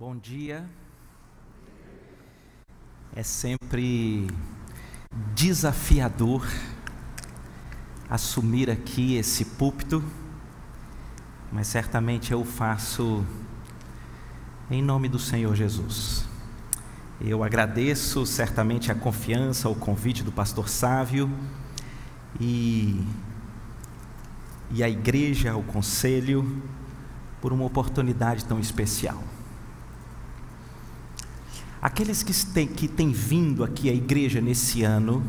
Bom dia. É sempre desafiador assumir aqui esse púlpito, mas certamente eu faço em nome do Senhor Jesus. Eu agradeço certamente a confiança, o convite do pastor Sávio e, e a igreja, o conselho, por uma oportunidade tão especial. Aqueles que têm, que têm vindo aqui à igreja nesse ano,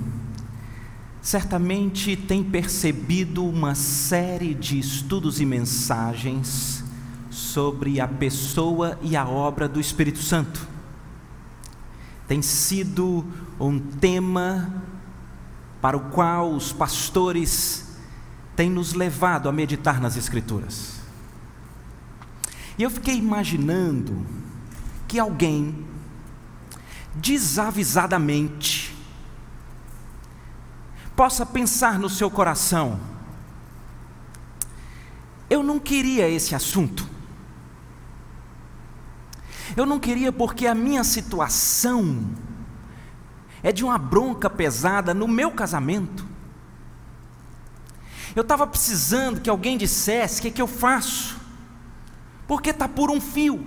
certamente têm percebido uma série de estudos e mensagens sobre a pessoa e a obra do Espírito Santo. Tem sido um tema para o qual os pastores têm nos levado a meditar nas Escrituras. E eu fiquei imaginando que alguém desavisadamente, possa pensar no seu coração: eu não queria esse assunto. Eu não queria porque a minha situação é de uma bronca pesada no meu casamento. Eu estava precisando que alguém dissesse o que, é que eu faço, porque está por um fio.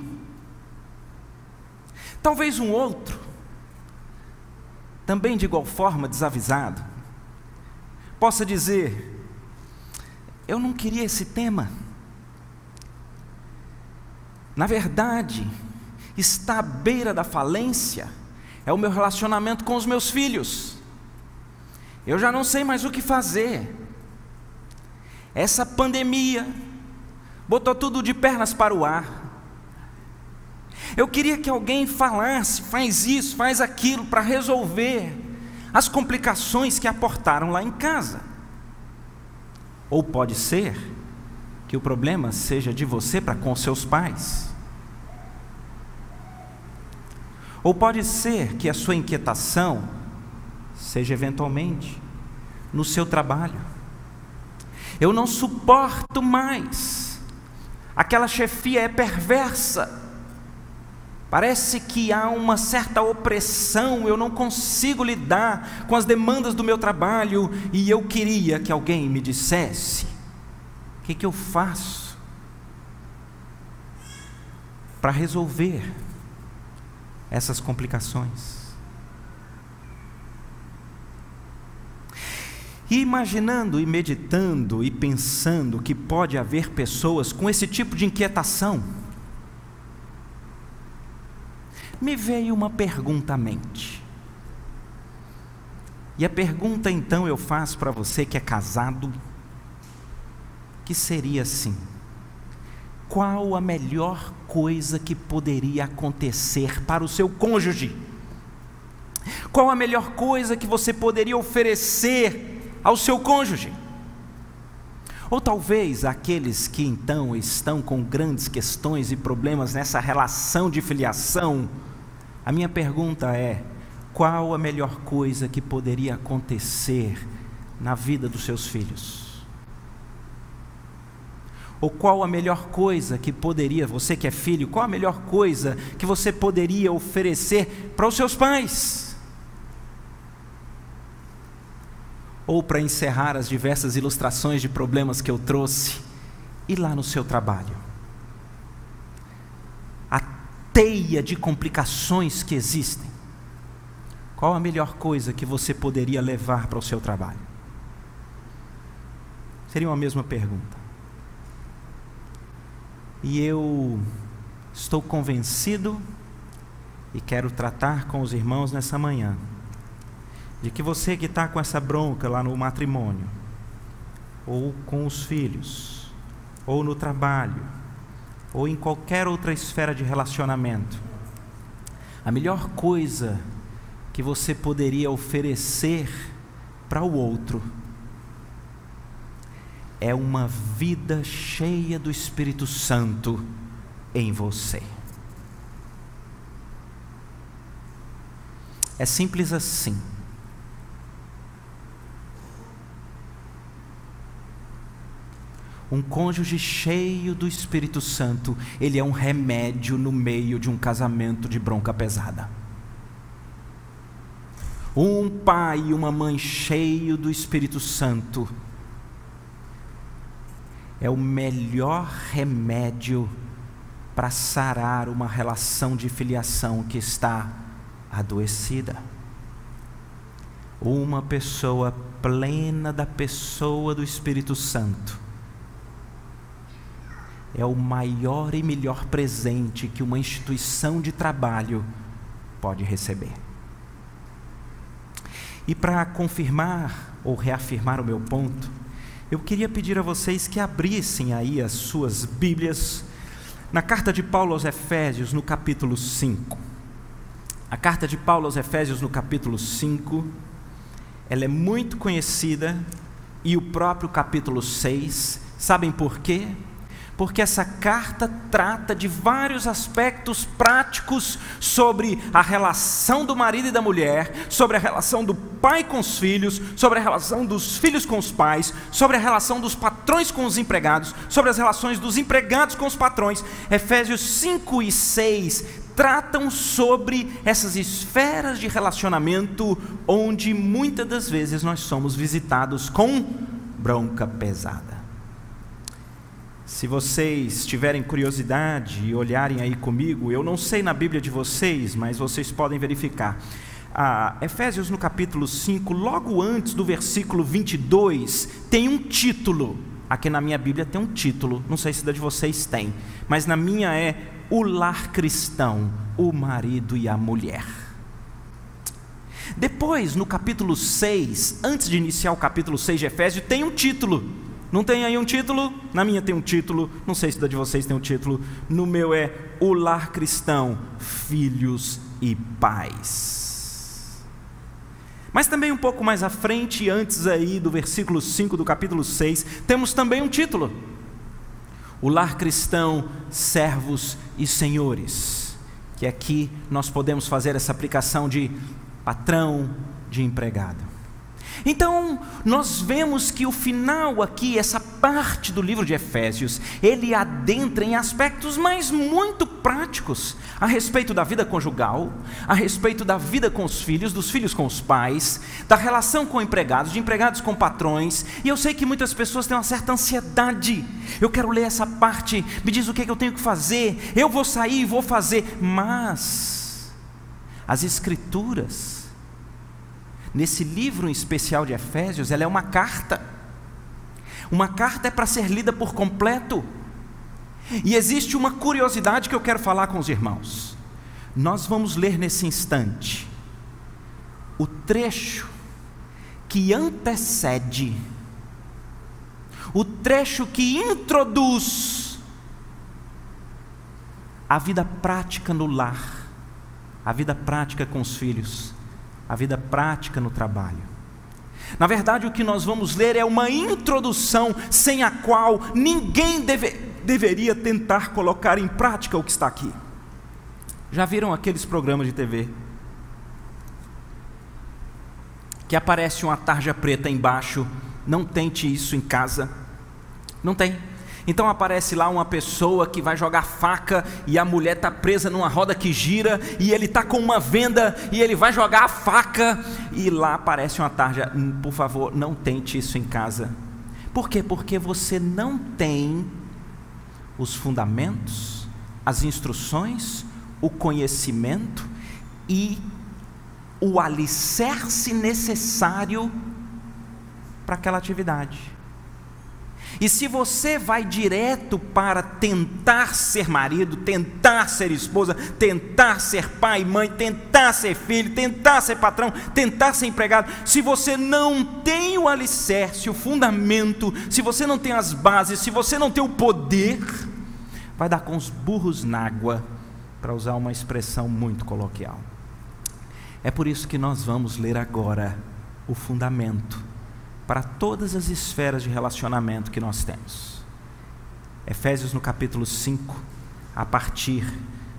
Talvez um outro também de igual forma desavisado, possa dizer: Eu não queria esse tema. Na verdade, está à beira da falência é o meu relacionamento com os meus filhos. Eu já não sei mais o que fazer. Essa pandemia botou tudo de pernas para o ar. Eu queria que alguém falasse, faz isso, faz aquilo, para resolver as complicações que aportaram lá em casa. Ou pode ser que o problema seja de você para com seus pais. Ou pode ser que a sua inquietação seja eventualmente no seu trabalho. Eu não suporto mais. Aquela chefia é perversa. Parece que há uma certa opressão, eu não consigo lidar com as demandas do meu trabalho e eu queria que alguém me dissesse: o que, que eu faço para resolver essas complicações? E imaginando e meditando e pensando que pode haver pessoas com esse tipo de inquietação, me veio uma pergunta à mente. E a pergunta então eu faço para você que é casado, que seria assim: qual a melhor coisa que poderia acontecer para o seu cônjuge? Qual a melhor coisa que você poderia oferecer ao seu cônjuge? Ou talvez aqueles que então estão com grandes questões e problemas nessa relação de filiação, a minha pergunta é: qual a melhor coisa que poderia acontecer na vida dos seus filhos? Ou qual a melhor coisa que poderia, você que é filho, qual a melhor coisa que você poderia oferecer para os seus pais? Ou para encerrar as diversas ilustrações de problemas que eu trouxe, e lá no seu trabalho? teia de complicações que existem, qual a melhor coisa que você poderia levar para o seu trabalho? Seria uma mesma pergunta. E eu estou convencido e quero tratar com os irmãos nessa manhã de que você que está com essa bronca lá no matrimônio, ou com os filhos, ou no trabalho, ou em qualquer outra esfera de relacionamento, a melhor coisa que você poderia oferecer para o outro é uma vida cheia do Espírito Santo em você. É simples assim. Um cônjuge cheio do Espírito Santo, ele é um remédio no meio de um casamento de bronca pesada. Um pai e uma mãe cheio do Espírito Santo é o melhor remédio para sarar uma relação de filiação que está adoecida. Uma pessoa plena da pessoa do Espírito Santo é o maior e melhor presente que uma instituição de trabalho pode receber. E para confirmar ou reafirmar o meu ponto, eu queria pedir a vocês que abrissem aí as suas Bíblias na carta de Paulo aos Efésios, no capítulo 5. A carta de Paulo aos Efésios, no capítulo 5, ela é muito conhecida, e o próprio capítulo 6, sabem por quê? Porque essa carta trata de vários aspectos práticos sobre a relação do marido e da mulher, sobre a relação do pai com os filhos, sobre a relação dos filhos com os pais, sobre a relação dos patrões com os empregados, sobre as relações dos empregados com os patrões. Efésios 5 e 6 tratam sobre essas esferas de relacionamento onde muitas das vezes nós somos visitados com bronca pesada. Se vocês tiverem curiosidade e olharem aí comigo, eu não sei na Bíblia de vocês, mas vocês podem verificar. Ah, Efésios no capítulo 5, logo antes do versículo 22, tem um título. Aqui na minha Bíblia tem um título, não sei se da de vocês tem, mas na minha é O Lar Cristão, o marido e a mulher. Depois, no capítulo 6, antes de iniciar o capítulo 6 de Efésios, tem um título não tem aí um título? Na minha tem um título, não sei se da de vocês tem um título. No meu é O Lar Cristão, Filhos e Pais. Mas também um pouco mais à frente, antes aí do versículo 5 do capítulo 6, temos também um título. O Lar Cristão, Servos e Senhores. Que aqui nós podemos fazer essa aplicação de patrão, de empregado. Então, nós vemos que o final aqui, essa parte do livro de Efésios, ele adentra em aspectos mais muito práticos a respeito da vida conjugal, a respeito da vida com os filhos, dos filhos com os pais, da relação com empregados, de empregados com patrões. E eu sei que muitas pessoas têm uma certa ansiedade. Eu quero ler essa parte, me diz o que, é que eu tenho que fazer, eu vou sair e vou fazer. Mas as Escrituras, nesse livro em especial de Efésios, ela é uma carta. Uma carta é para ser lida por completo. E existe uma curiosidade que eu quero falar com os irmãos. Nós vamos ler nesse instante o trecho que antecede, o trecho que introduz a vida prática no lar, a vida prática com os filhos a vida prática no trabalho. Na verdade, o que nós vamos ler é uma introdução sem a qual ninguém deve, deveria tentar colocar em prática o que está aqui. Já viram aqueles programas de TV? Que aparece uma tarja preta embaixo, não tente isso em casa. Não tem. Então aparece lá uma pessoa que vai jogar faca e a mulher está presa numa roda que gira e ele está com uma venda e ele vai jogar a faca e lá aparece uma tarja. Hum, por favor, não tente isso em casa. Por quê? Porque você não tem os fundamentos, as instruções, o conhecimento e o alicerce necessário para aquela atividade. E se você vai direto para tentar ser marido, tentar ser esposa, tentar ser pai, mãe, tentar ser filho, tentar ser patrão, tentar ser empregado, se você não tem o alicerce, o fundamento, se você não tem as bases, se você não tem o poder, vai dar com os burros na água, para usar uma expressão muito coloquial. É por isso que nós vamos ler agora o fundamento para todas as esferas de relacionamento que nós temos. Efésios no capítulo 5, a partir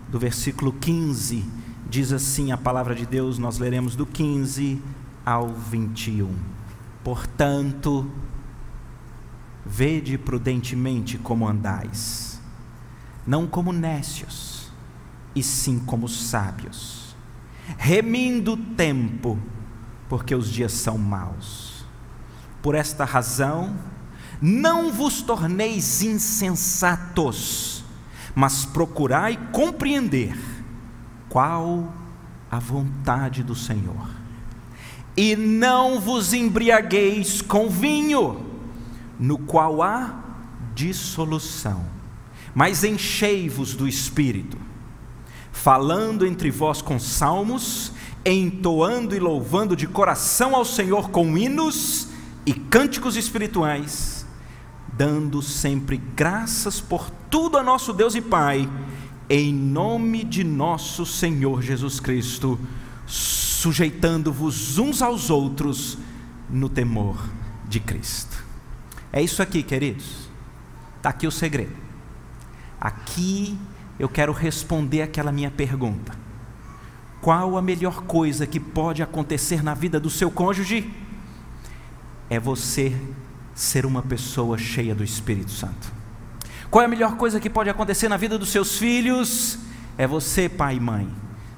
do versículo 15, diz assim a palavra de Deus, nós leremos do 15 ao 21. Portanto, Vede prudentemente como andais, não como nécios, e sim como sábios, remindo o tempo, porque os dias são maus. Por esta razão, não vos torneis insensatos, mas procurai compreender qual a vontade do Senhor. E não vos embriagueis com vinho, no qual há dissolução, mas enchei-vos do espírito, falando entre vós com salmos, entoando e louvando de coração ao Senhor com hinos e cânticos espirituais, dando sempre graças por tudo a nosso Deus e Pai, em nome de nosso Senhor Jesus Cristo, sujeitando-vos uns aos outros no temor de Cristo. É isso aqui, queridos. Está aqui o segredo. Aqui eu quero responder aquela minha pergunta: Qual a melhor coisa que pode acontecer na vida do seu cônjuge? É você ser uma pessoa cheia do Espírito Santo. Qual é a melhor coisa que pode acontecer na vida dos seus filhos? É você, pai e mãe,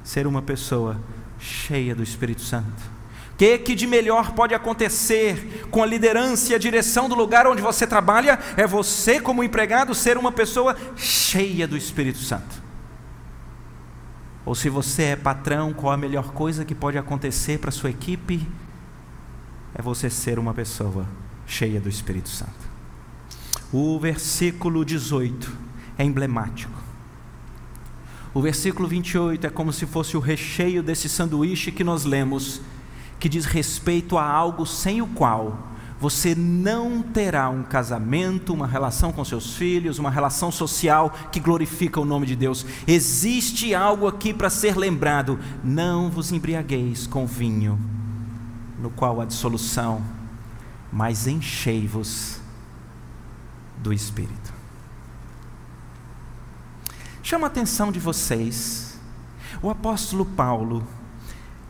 ser uma pessoa cheia do Espírito Santo. O que, que de melhor pode acontecer com a liderança e a direção do lugar onde você trabalha? É você, como empregado, ser uma pessoa cheia do Espírito Santo. Ou se você é patrão, qual a melhor coisa que pode acontecer para a sua equipe? É você ser uma pessoa cheia do Espírito Santo. O versículo 18 é emblemático. O versículo 28 é como se fosse o recheio desse sanduíche que nós lemos que diz respeito a algo sem o qual você não terá um casamento, uma relação com seus filhos, uma relação social que glorifica o nome de Deus. Existe algo aqui para ser lembrado: não vos embriagueis com vinho, no qual há dissolução, mas enchei-vos do Espírito. Chama a atenção de vocês, o apóstolo Paulo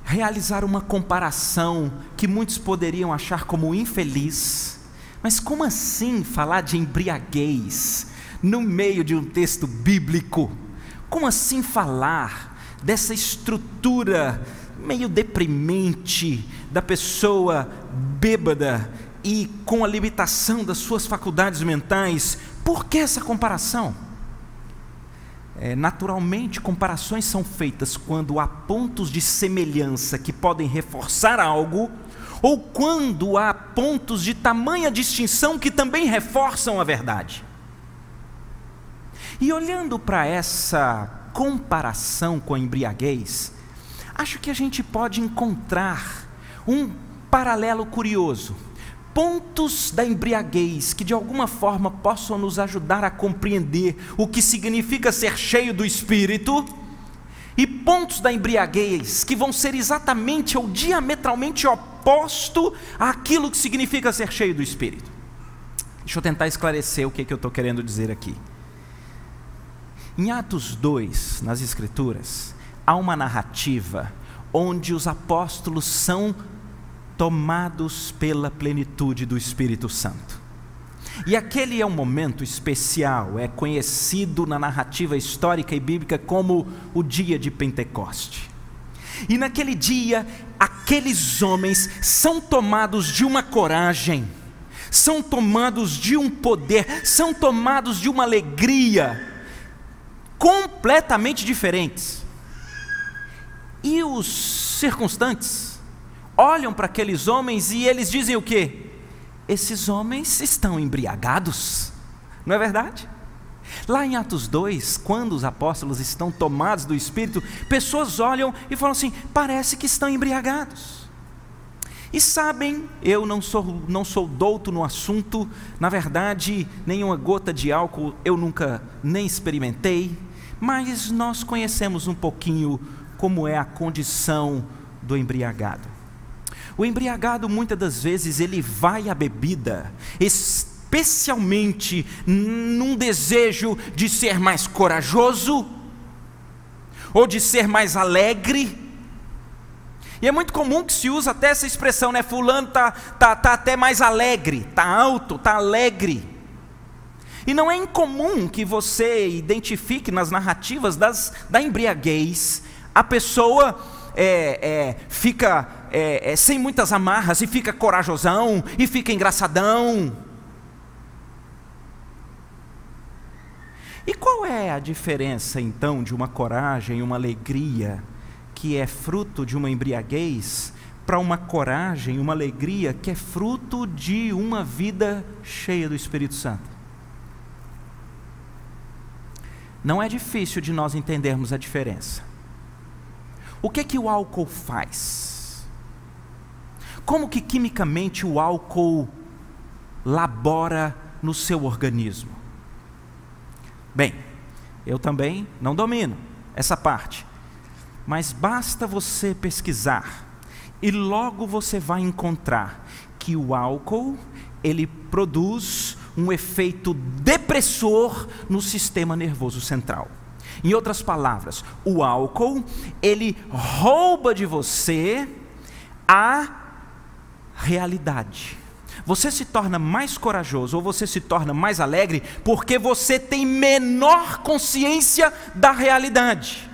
realizar uma comparação que muitos poderiam achar como infeliz. Mas como assim falar de embriaguez no meio de um texto bíblico? Como assim falar dessa estrutura meio deprimente da pessoa bêbada e com a limitação das suas faculdades mentais? Por que essa comparação? É, naturalmente, comparações são feitas quando há pontos de semelhança que podem reforçar algo, ou quando há pontos de tamanha distinção que também reforçam a verdade. E olhando para essa comparação com a embriaguez, acho que a gente pode encontrar um paralelo curioso pontos da embriaguez que de alguma forma possam nos ajudar a compreender o que significa ser cheio do Espírito, e pontos da embriaguez que vão ser exatamente ou diametralmente oposto àquilo que significa ser cheio do Espírito. Deixa eu tentar esclarecer o que, que eu estou querendo dizer aqui. Em Atos 2, nas Escrituras, há uma narrativa onde os apóstolos são tomados pela plenitude do Espírito Santo. E aquele é um momento especial, é conhecido na narrativa histórica e bíblica como o dia de Pentecoste. E naquele dia, aqueles homens são tomados de uma coragem, são tomados de um poder, são tomados de uma alegria completamente diferentes. E os circunstantes olham para aqueles homens e eles dizem o quê? Esses homens estão embriagados, não é verdade? Lá em Atos 2, quando os apóstolos estão tomados do Espírito, pessoas olham e falam assim: parece que estão embriagados. E sabem, eu não sou, não sou douto no assunto, na verdade, nenhuma gota de álcool eu nunca nem experimentei, mas nós conhecemos um pouquinho como é a condição do embriagado. O embriagado muitas das vezes ele vai à bebida, especialmente num desejo de ser mais corajoso ou de ser mais alegre. E é muito comum que se use até essa expressão, né? Fulano tá, tá, tá até mais alegre, tá alto, tá alegre. E não é incomum que você identifique nas narrativas das, da embriaguez a pessoa é, é, fica é, é, sem muitas amarras e fica corajosão e fica engraçadão. E qual é a diferença então de uma coragem, uma alegria que é fruto de uma embriaguez para uma coragem, uma alegria que é fruto de uma vida cheia do Espírito Santo? Não é difícil de nós entendermos a diferença. O que que o álcool faz? Como que quimicamente o álcool labora no seu organismo? Bem, eu também não domino essa parte, mas basta você pesquisar e logo você vai encontrar que o álcool ele produz um efeito depressor no sistema nervoso central. Em outras palavras, o álcool, ele rouba de você a realidade. Você se torna mais corajoso ou você se torna mais alegre porque você tem menor consciência da realidade.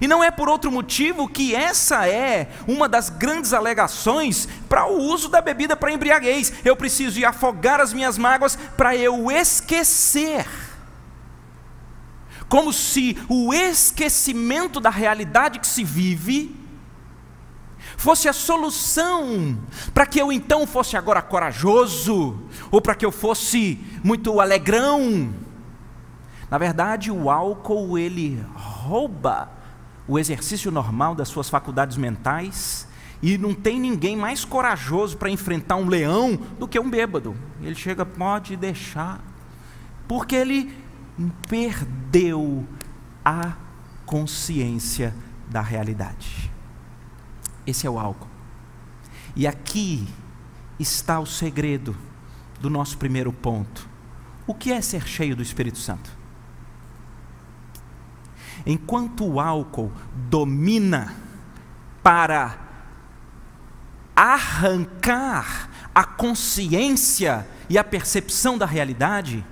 E não é por outro motivo que essa é uma das grandes alegações para o uso da bebida para embriaguez. Eu preciso ir afogar as minhas mágoas para eu esquecer como se o esquecimento da realidade que se vive fosse a solução para que eu então fosse agora corajoso, ou para que eu fosse muito alegrão. Na verdade, o álcool ele rouba o exercício normal das suas faculdades mentais, e não tem ninguém mais corajoso para enfrentar um leão do que um bêbado. Ele chega, pode deixar, porque ele perdeu a consciência da realidade. Esse é o álcool. E aqui está o segredo do nosso primeiro ponto. O que é ser cheio do Espírito Santo? Enquanto o álcool domina para arrancar a consciência e a percepção da realidade,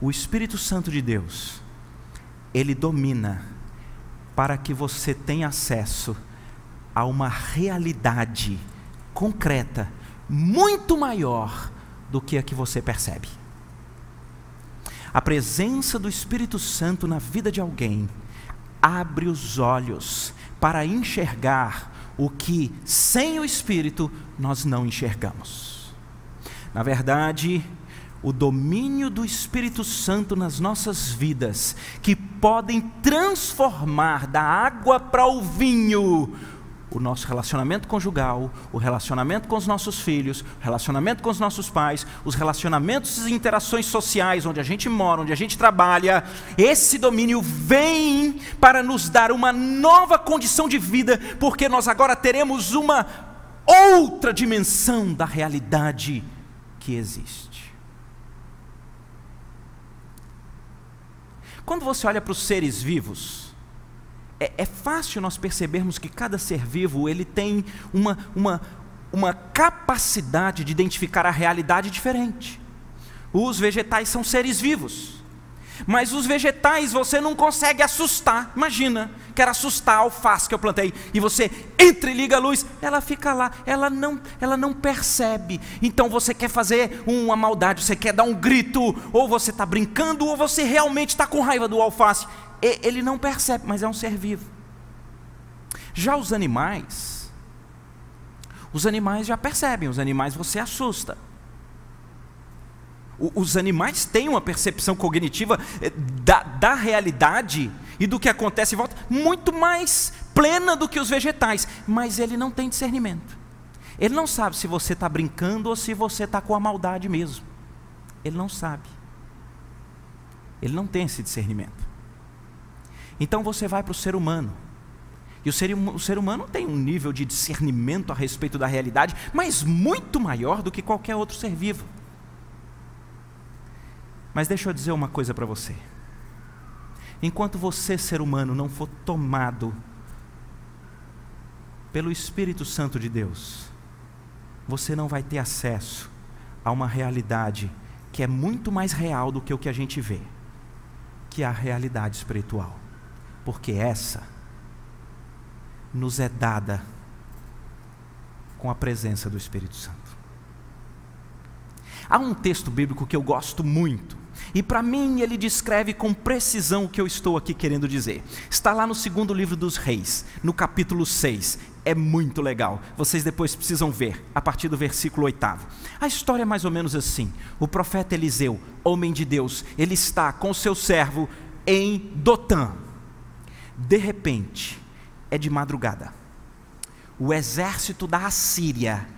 o Espírito Santo de Deus, ele domina para que você tenha acesso a uma realidade concreta, muito maior do que a que você percebe. A presença do Espírito Santo na vida de alguém abre os olhos para enxergar o que sem o Espírito nós não enxergamos. Na verdade, o domínio do Espírito Santo nas nossas vidas, que podem transformar da água para o vinho o nosso relacionamento conjugal, o relacionamento com os nossos filhos, o relacionamento com os nossos pais, os relacionamentos e interações sociais, onde a gente mora, onde a gente trabalha, esse domínio vem para nos dar uma nova condição de vida, porque nós agora teremos uma outra dimensão da realidade que existe. Quando você olha para os seres vivos, é, é, fácil nós percebermos que cada ser vivo ele tem uma, uma, uma capacidade de identificar a realidade diferente. Os vegetais são seres vivos. Mas os vegetais você não consegue assustar. Imagina, quero assustar a alface que eu plantei e você entra e liga a luz, ela fica lá, ela não, ela não percebe. Então você quer fazer uma maldade, você quer dar um grito, ou você está brincando, ou você realmente está com raiva do alface. Ele não percebe, mas é um ser vivo. Já os animais, os animais já percebem, os animais você assusta os animais têm uma percepção cognitiva eh, da, da realidade e do que acontece em volta muito mais plena do que os vegetais, mas ele não tem discernimento. Ele não sabe se você está brincando ou se você está com a maldade mesmo. Ele não sabe. Ele não tem esse discernimento. Então você vai para o ser humano. E o ser, o ser humano tem um nível de discernimento a respeito da realidade, mas muito maior do que qualquer outro ser vivo. Mas deixa eu dizer uma coisa para você. Enquanto você, ser humano, não for tomado pelo Espírito Santo de Deus, você não vai ter acesso a uma realidade que é muito mais real do que o que a gente vê, que é a realidade espiritual. Porque essa nos é dada com a presença do Espírito Santo. Há um texto bíblico que eu gosto muito, e para mim ele descreve com precisão o que eu estou aqui querendo dizer. Está lá no segundo livro dos Reis, no capítulo 6. É muito legal. Vocês depois precisam ver, a partir do versículo 8. A história é mais ou menos assim: o profeta Eliseu, homem de Deus, ele está com seu servo em Dotã. De repente, é de madrugada. O exército da Assíria,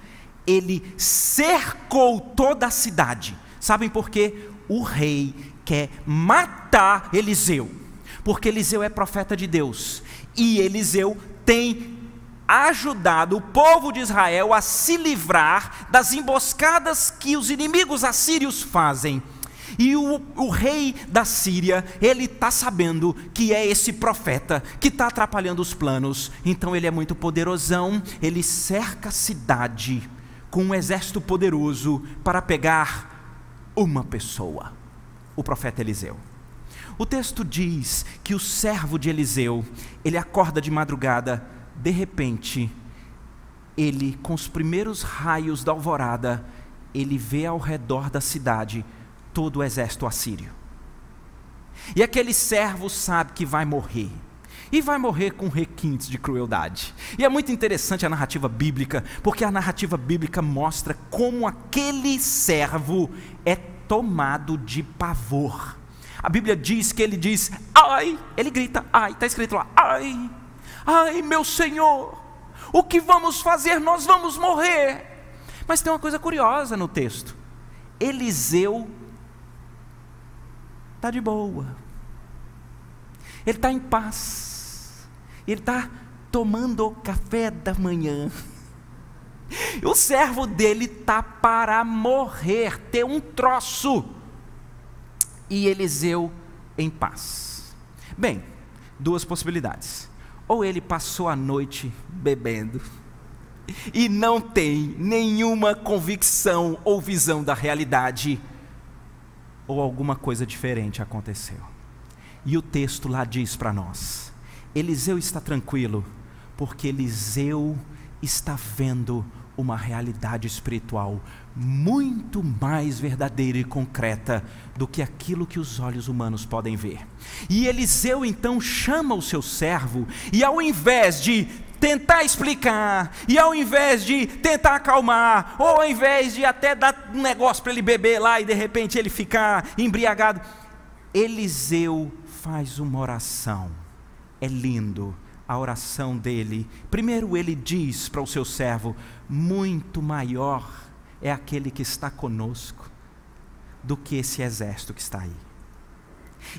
ele cercou toda a cidade. Sabem por quê? o rei quer matar Eliseu, porque Eliseu é profeta de Deus e Eliseu tem ajudado o povo de Israel a se livrar das emboscadas que os inimigos assírios fazem. E o, o, rei da Síria, ele está sabendo que é esse profeta que está atrapalhando os planos. Então ele é muito poderosão, ele cerca a cidade com um exército poderoso para pegar uma pessoa, o profeta Eliseu. O texto diz que o servo de Eliseu, ele acorda de madrugada, de repente, ele, com os primeiros raios da alvorada, ele vê ao redor da cidade todo o exército assírio. E aquele servo sabe que vai morrer e vai morrer com requintes de crueldade. E é muito interessante a narrativa bíblica, porque a narrativa bíblica mostra como aquele servo é tomado de pavor. A Bíblia diz que ele diz, ai, ele grita, ai, está escrito lá, ai, ai, meu Senhor, o que vamos fazer? Nós vamos morrer. Mas tem uma coisa curiosa no texto: Eliseu está de boa, ele está em paz ele está tomando café da manhã. O servo dele está para morrer, ter um troço. E Eliseu em paz. Bem, duas possibilidades. Ou ele passou a noite bebendo e não tem nenhuma convicção ou visão da realidade, ou alguma coisa diferente aconteceu. E o texto lá diz para nós: Eliseu está tranquilo, porque Eliseu está vendo uma realidade espiritual muito mais verdadeira e concreta do que aquilo que os olhos humanos podem ver. E Eliseu então chama o seu servo, e ao invés de tentar explicar, e ao invés de tentar acalmar, ou ao invés de até dar um negócio para ele beber lá e de repente ele ficar embriagado, Eliseu faz uma oração é lindo a oração dele. Primeiro, ele diz para o seu servo: Muito maior é aquele que está conosco do que esse exército que está aí.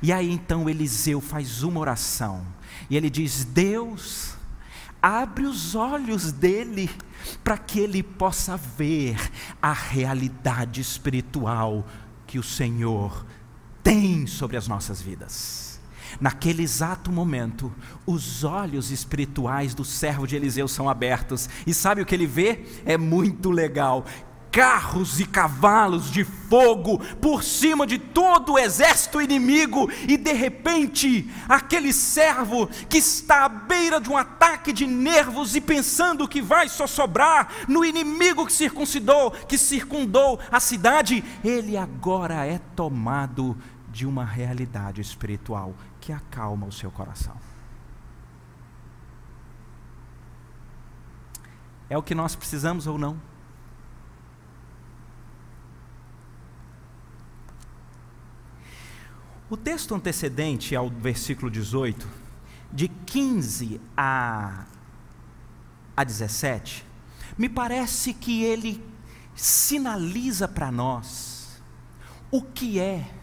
E aí então Eliseu faz uma oração, e ele diz: Deus, abre os olhos dele para que ele possa ver a realidade espiritual que o Senhor tem sobre as nossas vidas. Naquele exato momento, os olhos espirituais do servo de Eliseu são abertos, e sabe o que ele vê? É muito legal. Carros e cavalos de fogo por cima de todo o exército inimigo, e de repente, aquele servo que está à beira de um ataque de nervos e pensando que vai só sobrar no inimigo que circuncidou, que circundou a cidade, ele agora é tomado de uma realidade espiritual que acalma o seu coração. É o que nós precisamos ou não? O texto antecedente ao versículo 18, de 15 a, a 17, me parece que ele sinaliza para nós o que é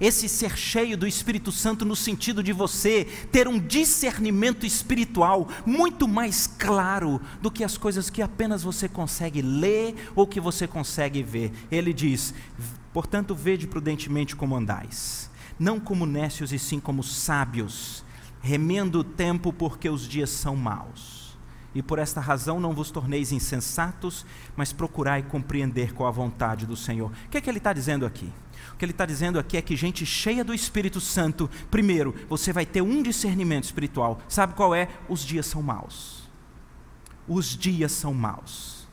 esse ser cheio do Espírito Santo no sentido de você ter um discernimento espiritual muito mais claro do que as coisas que apenas você consegue ler ou que você consegue ver. Ele diz: portanto, vede prudentemente como andais, não como nécios e sim como sábios, remendo o tempo porque os dias são maus. E por esta razão não vos torneis insensatos, mas procurai compreender qual a vontade do Senhor. O que é que ele está dizendo aqui? Que ele está dizendo aqui é que gente cheia do Espírito Santo, primeiro, você vai ter um discernimento espiritual. Sabe qual é? Os dias são maus. Os dias são maus.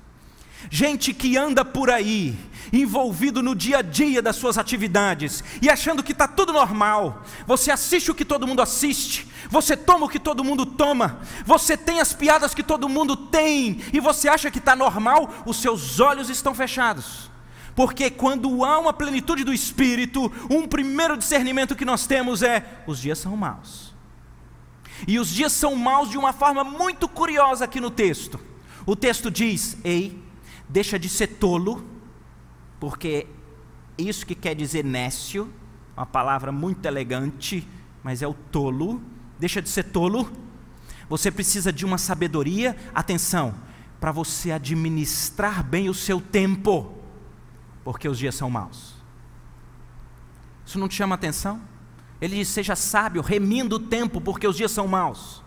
Gente que anda por aí, envolvido no dia a dia das suas atividades e achando que está tudo normal. Você assiste o que todo mundo assiste, você toma o que todo mundo toma, você tem as piadas que todo mundo tem e você acha que está normal, os seus olhos estão fechados. Porque quando há uma plenitude do Espírito, um primeiro discernimento que nós temos é: os dias são maus. E os dias são maus de uma forma muito curiosa aqui no texto. O texto diz: Ei, deixa de ser tolo, porque isso que quer dizer nécio, uma palavra muito elegante, mas é o tolo, deixa de ser tolo. Você precisa de uma sabedoria, atenção, para você administrar bem o seu tempo, porque os dias são maus. Isso não te chama atenção? Ele diz: seja sábio, remindo o tempo, porque os dias são maus.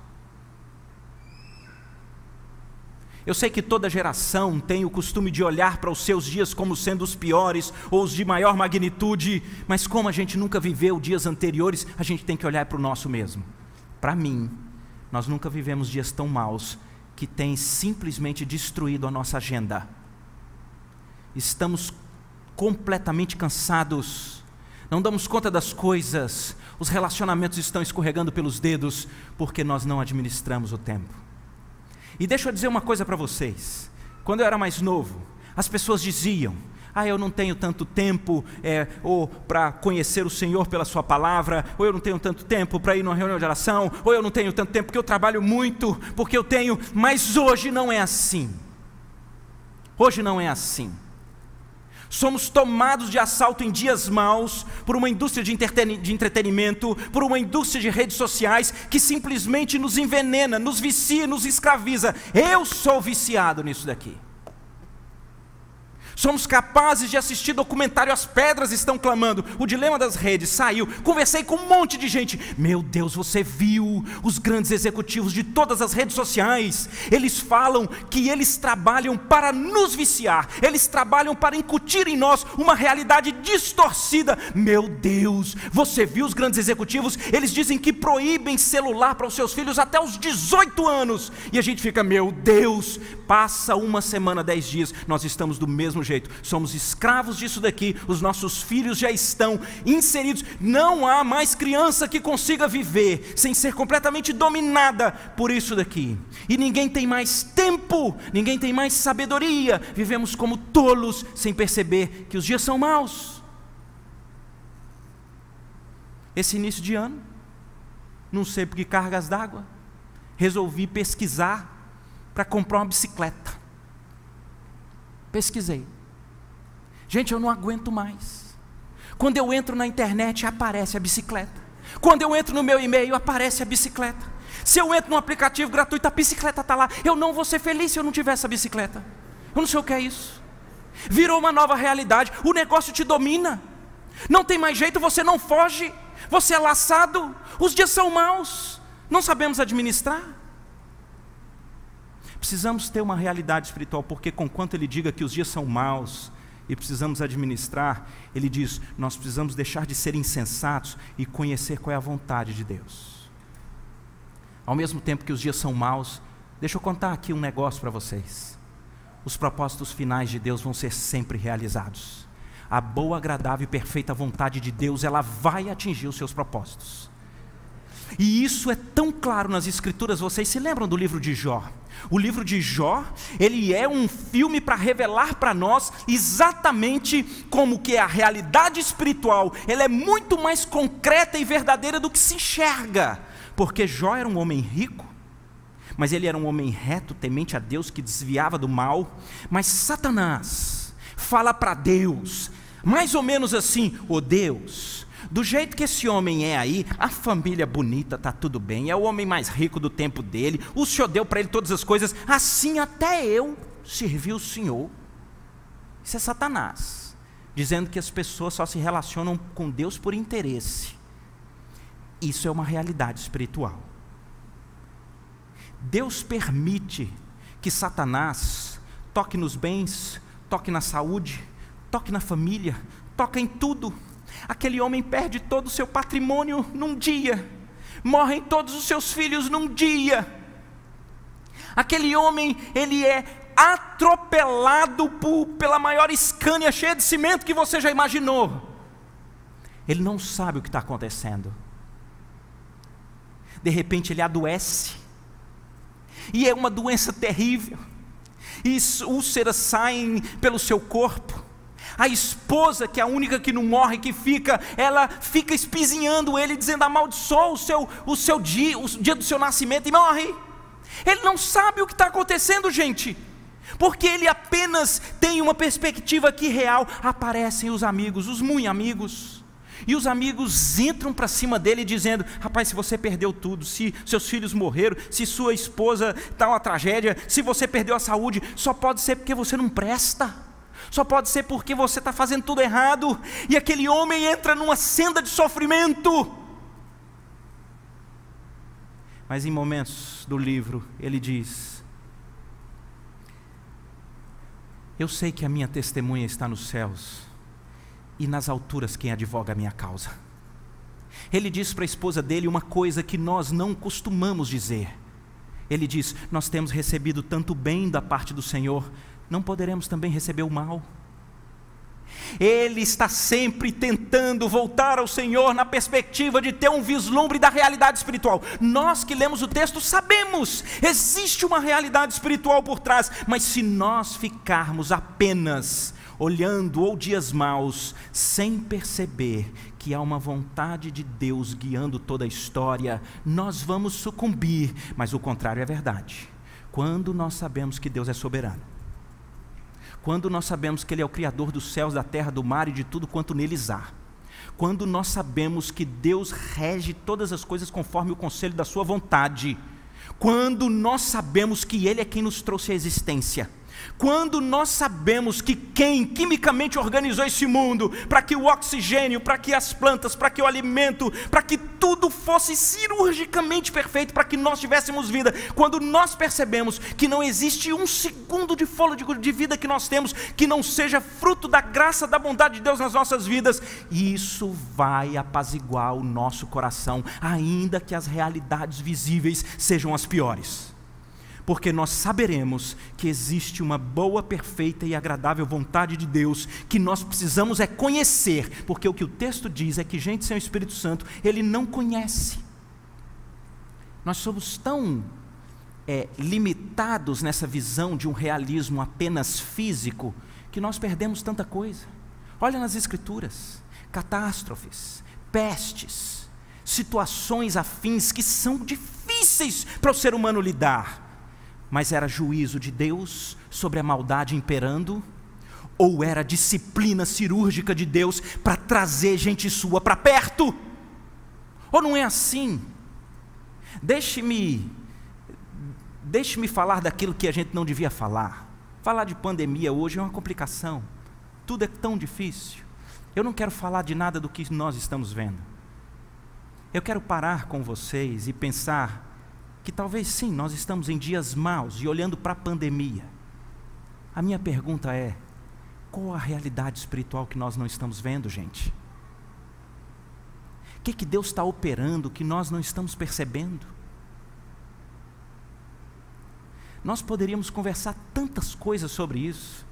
Eu sei que toda geração tem o costume de olhar para os seus dias como sendo os piores ou os de maior magnitude, mas como a gente nunca viveu dias anteriores, a gente tem que olhar para o nosso mesmo. Para mim, nós nunca vivemos dias tão maus que têm simplesmente destruído a nossa agenda. Estamos completamente cansados, não damos conta das coisas, os relacionamentos estão escorregando pelos dedos porque nós não administramos o tempo. E deixa eu dizer uma coisa para vocês. Quando eu era mais novo, as pessoas diziam: ah, eu não tenho tanto tempo é, ou para conhecer o Senhor pela Sua palavra, ou eu não tenho tanto tempo para ir numa reunião de oração, ou eu não tenho tanto tempo porque eu trabalho muito, porque eu tenho. Mas hoje não é assim. Hoje não é assim. Somos tomados de assalto em dias maus por uma indústria de, de entretenimento, por uma indústria de redes sociais que simplesmente nos envenena, nos vicia, nos escraviza. Eu sou viciado nisso daqui. Somos capazes de assistir documentário As Pedras Estão Clamando. O Dilema das Redes saiu. Conversei com um monte de gente. Meu Deus, você viu os grandes executivos de todas as redes sociais? Eles falam que eles trabalham para nos viciar. Eles trabalham para incutir em nós uma realidade distorcida. Meu Deus, você viu os grandes executivos? Eles dizem que proíbem celular para os seus filhos até os 18 anos. E a gente fica, meu Deus, passa uma semana, dez dias, nós estamos do mesmo jeito jeito. Somos escravos disso daqui, os nossos filhos já estão inseridos. Não há mais criança que consiga viver sem ser completamente dominada por isso daqui. E ninguém tem mais tempo, ninguém tem mais sabedoria. Vivemos como tolos sem perceber que os dias são maus. Esse início de ano, não sei por que cargas d'água, resolvi pesquisar para comprar uma bicicleta. Pesquisei. Gente, eu não aguento mais. Quando eu entro na internet, aparece a bicicleta. Quando eu entro no meu e-mail, aparece a bicicleta. Se eu entro num aplicativo gratuito, a bicicleta está lá. Eu não vou ser feliz se eu não tiver essa bicicleta. Eu não sei o que é isso. Virou uma nova realidade. O negócio te domina. Não tem mais jeito, você não foge. Você é laçado. Os dias são maus. Não sabemos administrar. Precisamos ter uma realidade espiritual, porque conquanto ele diga que os dias são maus, e precisamos administrar, ele diz: nós precisamos deixar de ser insensatos e conhecer qual é a vontade de Deus. Ao mesmo tempo que os dias são maus, deixa eu contar aqui um negócio para vocês. Os propósitos finais de Deus vão ser sempre realizados. A boa, agradável e perfeita vontade de Deus, ela vai atingir os seus propósitos. E isso é tão claro nas escrituras, vocês se lembram do livro de Jó? O livro de Jó, ele é um filme para revelar para nós exatamente como que é a realidade espiritual. Ela é muito mais concreta e verdadeira do que se enxerga. Porque Jó era um homem rico, mas ele era um homem reto, temente a Deus, que desviava do mal. Mas Satanás fala para Deus, mais ou menos assim: "O oh Deus, do jeito que esse homem é aí, a família bonita, tá tudo bem, é o homem mais rico do tempo dele, o Senhor deu para ele todas as coisas, assim até eu servi o Senhor. Isso é Satanás, dizendo que as pessoas só se relacionam com Deus por interesse. Isso é uma realidade espiritual. Deus permite que Satanás toque nos bens, toque na saúde, toque na família, toque em tudo. Aquele homem perde todo o seu patrimônio num dia, morrem todos os seus filhos num dia. Aquele homem, ele é atropelado por, pela maior escânia cheia de cimento que você já imaginou. Ele não sabe o que está acontecendo. De repente ele adoece, e é uma doença terrível, e úlceras saem pelo seu corpo. A esposa, que é a única que não morre, que fica, ela fica espizinhando ele, dizendo: amaldiçoa o seu, o seu dia, o dia do seu nascimento, e morre. Ele não sabe o que está acontecendo, gente porque ele apenas tem uma perspectiva que real. Aparecem os amigos, os muito amigos, e os amigos entram para cima dele dizendo: Rapaz, se você perdeu tudo, se seus filhos morreram, se sua esposa está uma tragédia, se você perdeu a saúde, só pode ser porque você não presta. Só pode ser porque você está fazendo tudo errado. E aquele homem entra numa senda de sofrimento. Mas em momentos do livro, ele diz: Eu sei que a minha testemunha está nos céus e nas alturas quem advoga a minha causa. Ele diz para a esposa dele uma coisa que nós não costumamos dizer. Ele diz: Nós temos recebido tanto bem da parte do Senhor, não poderemos também receber o mal. Ele está sempre tentando voltar ao Senhor na perspectiva de ter um vislumbre da realidade espiritual. Nós que lemos o texto sabemos, existe uma realidade espiritual por trás, mas se nós ficarmos apenas olhando ou dias maus, sem perceber que há uma vontade de Deus guiando toda a história, nós vamos sucumbir, mas o contrário é verdade. Quando nós sabemos que Deus é soberano, quando nós sabemos que Ele é o Criador dos céus, da terra, do mar e de tudo quanto neles há, quando nós sabemos que Deus rege todas as coisas conforme o conselho da Sua vontade, quando nós sabemos que Ele é quem nos trouxe à existência, quando nós sabemos que quem quimicamente organizou esse mundo para que o oxigênio, para que as plantas, para que o alimento, para que tudo fosse cirurgicamente perfeito, para que nós tivéssemos vida, quando nós percebemos que não existe um segundo de fôlego de vida que nós temos que não seja fruto da graça, da bondade de Deus nas nossas vidas, isso vai apaziguar o nosso coração, ainda que as realidades visíveis sejam as piores porque nós saberemos que existe uma boa, perfeita e agradável vontade de Deus, que nós precisamos é conhecer, porque o que o texto diz é que gente sem o Espírito Santo, ele não conhece. Nós somos tão é, limitados nessa visão de um realismo apenas físico, que nós perdemos tanta coisa. Olha nas Escrituras: catástrofes, pestes, situações afins que são difíceis para o ser humano lidar mas era juízo de Deus sobre a maldade imperando? Ou era disciplina cirúrgica de Deus para trazer gente sua para perto? Ou não é assim? Deixe-me deixe-me falar daquilo que a gente não devia falar. Falar de pandemia hoje é uma complicação. Tudo é tão difícil. Eu não quero falar de nada do que nós estamos vendo. Eu quero parar com vocês e pensar que talvez sim, nós estamos em dias maus e olhando para a pandemia. A minha pergunta é: qual a realidade espiritual que nós não estamos vendo, gente? O que, que Deus está operando que nós não estamos percebendo? Nós poderíamos conversar tantas coisas sobre isso.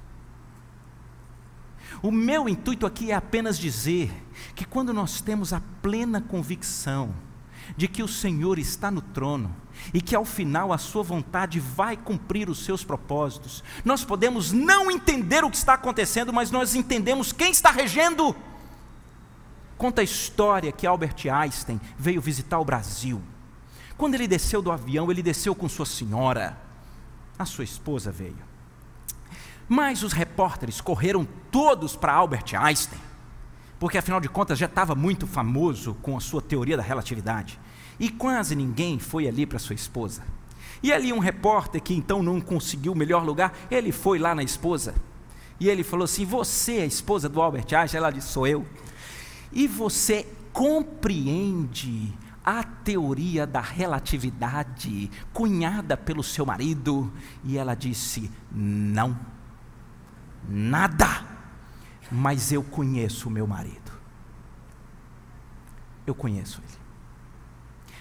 O meu intuito aqui é apenas dizer que quando nós temos a plena convicção de que o Senhor está no trono, e que ao final a sua vontade vai cumprir os seus propósitos. Nós podemos não entender o que está acontecendo, mas nós entendemos quem está regendo. Conta a história que Albert Einstein veio visitar o Brasil. Quando ele desceu do avião, ele desceu com sua senhora. A sua esposa veio. Mas os repórteres correram todos para Albert Einstein, porque afinal de contas já estava muito famoso com a sua teoria da relatividade. E quase ninguém foi ali para sua esposa. E ali um repórter que então não conseguiu o melhor lugar, ele foi lá na esposa. E ele falou assim: Você é a esposa do Albert Einstein? Ela disse: Sou eu. E você compreende a teoria da relatividade, cunhada pelo seu marido, e ela disse: Não, nada, mas eu conheço o meu marido. Eu conheço ele.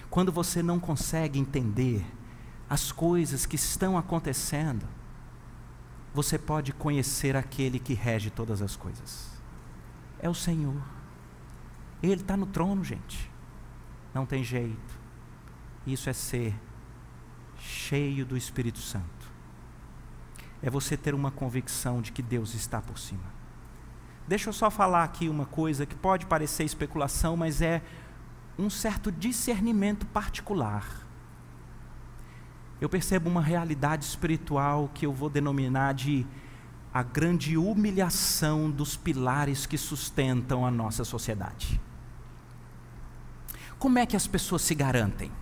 Quando você não consegue entender as coisas que estão acontecendo, você pode conhecer aquele que rege todas as coisas. É o Senhor. Ele está no trono, gente. Não tem jeito. Isso é ser cheio do Espírito Santo. É você ter uma convicção de que Deus está por cima. Deixa eu só falar aqui uma coisa que pode parecer especulação, mas é um certo discernimento particular. Eu percebo uma realidade espiritual que eu vou denominar de a grande humilhação dos pilares que sustentam a nossa sociedade. Como é que as pessoas se garantem?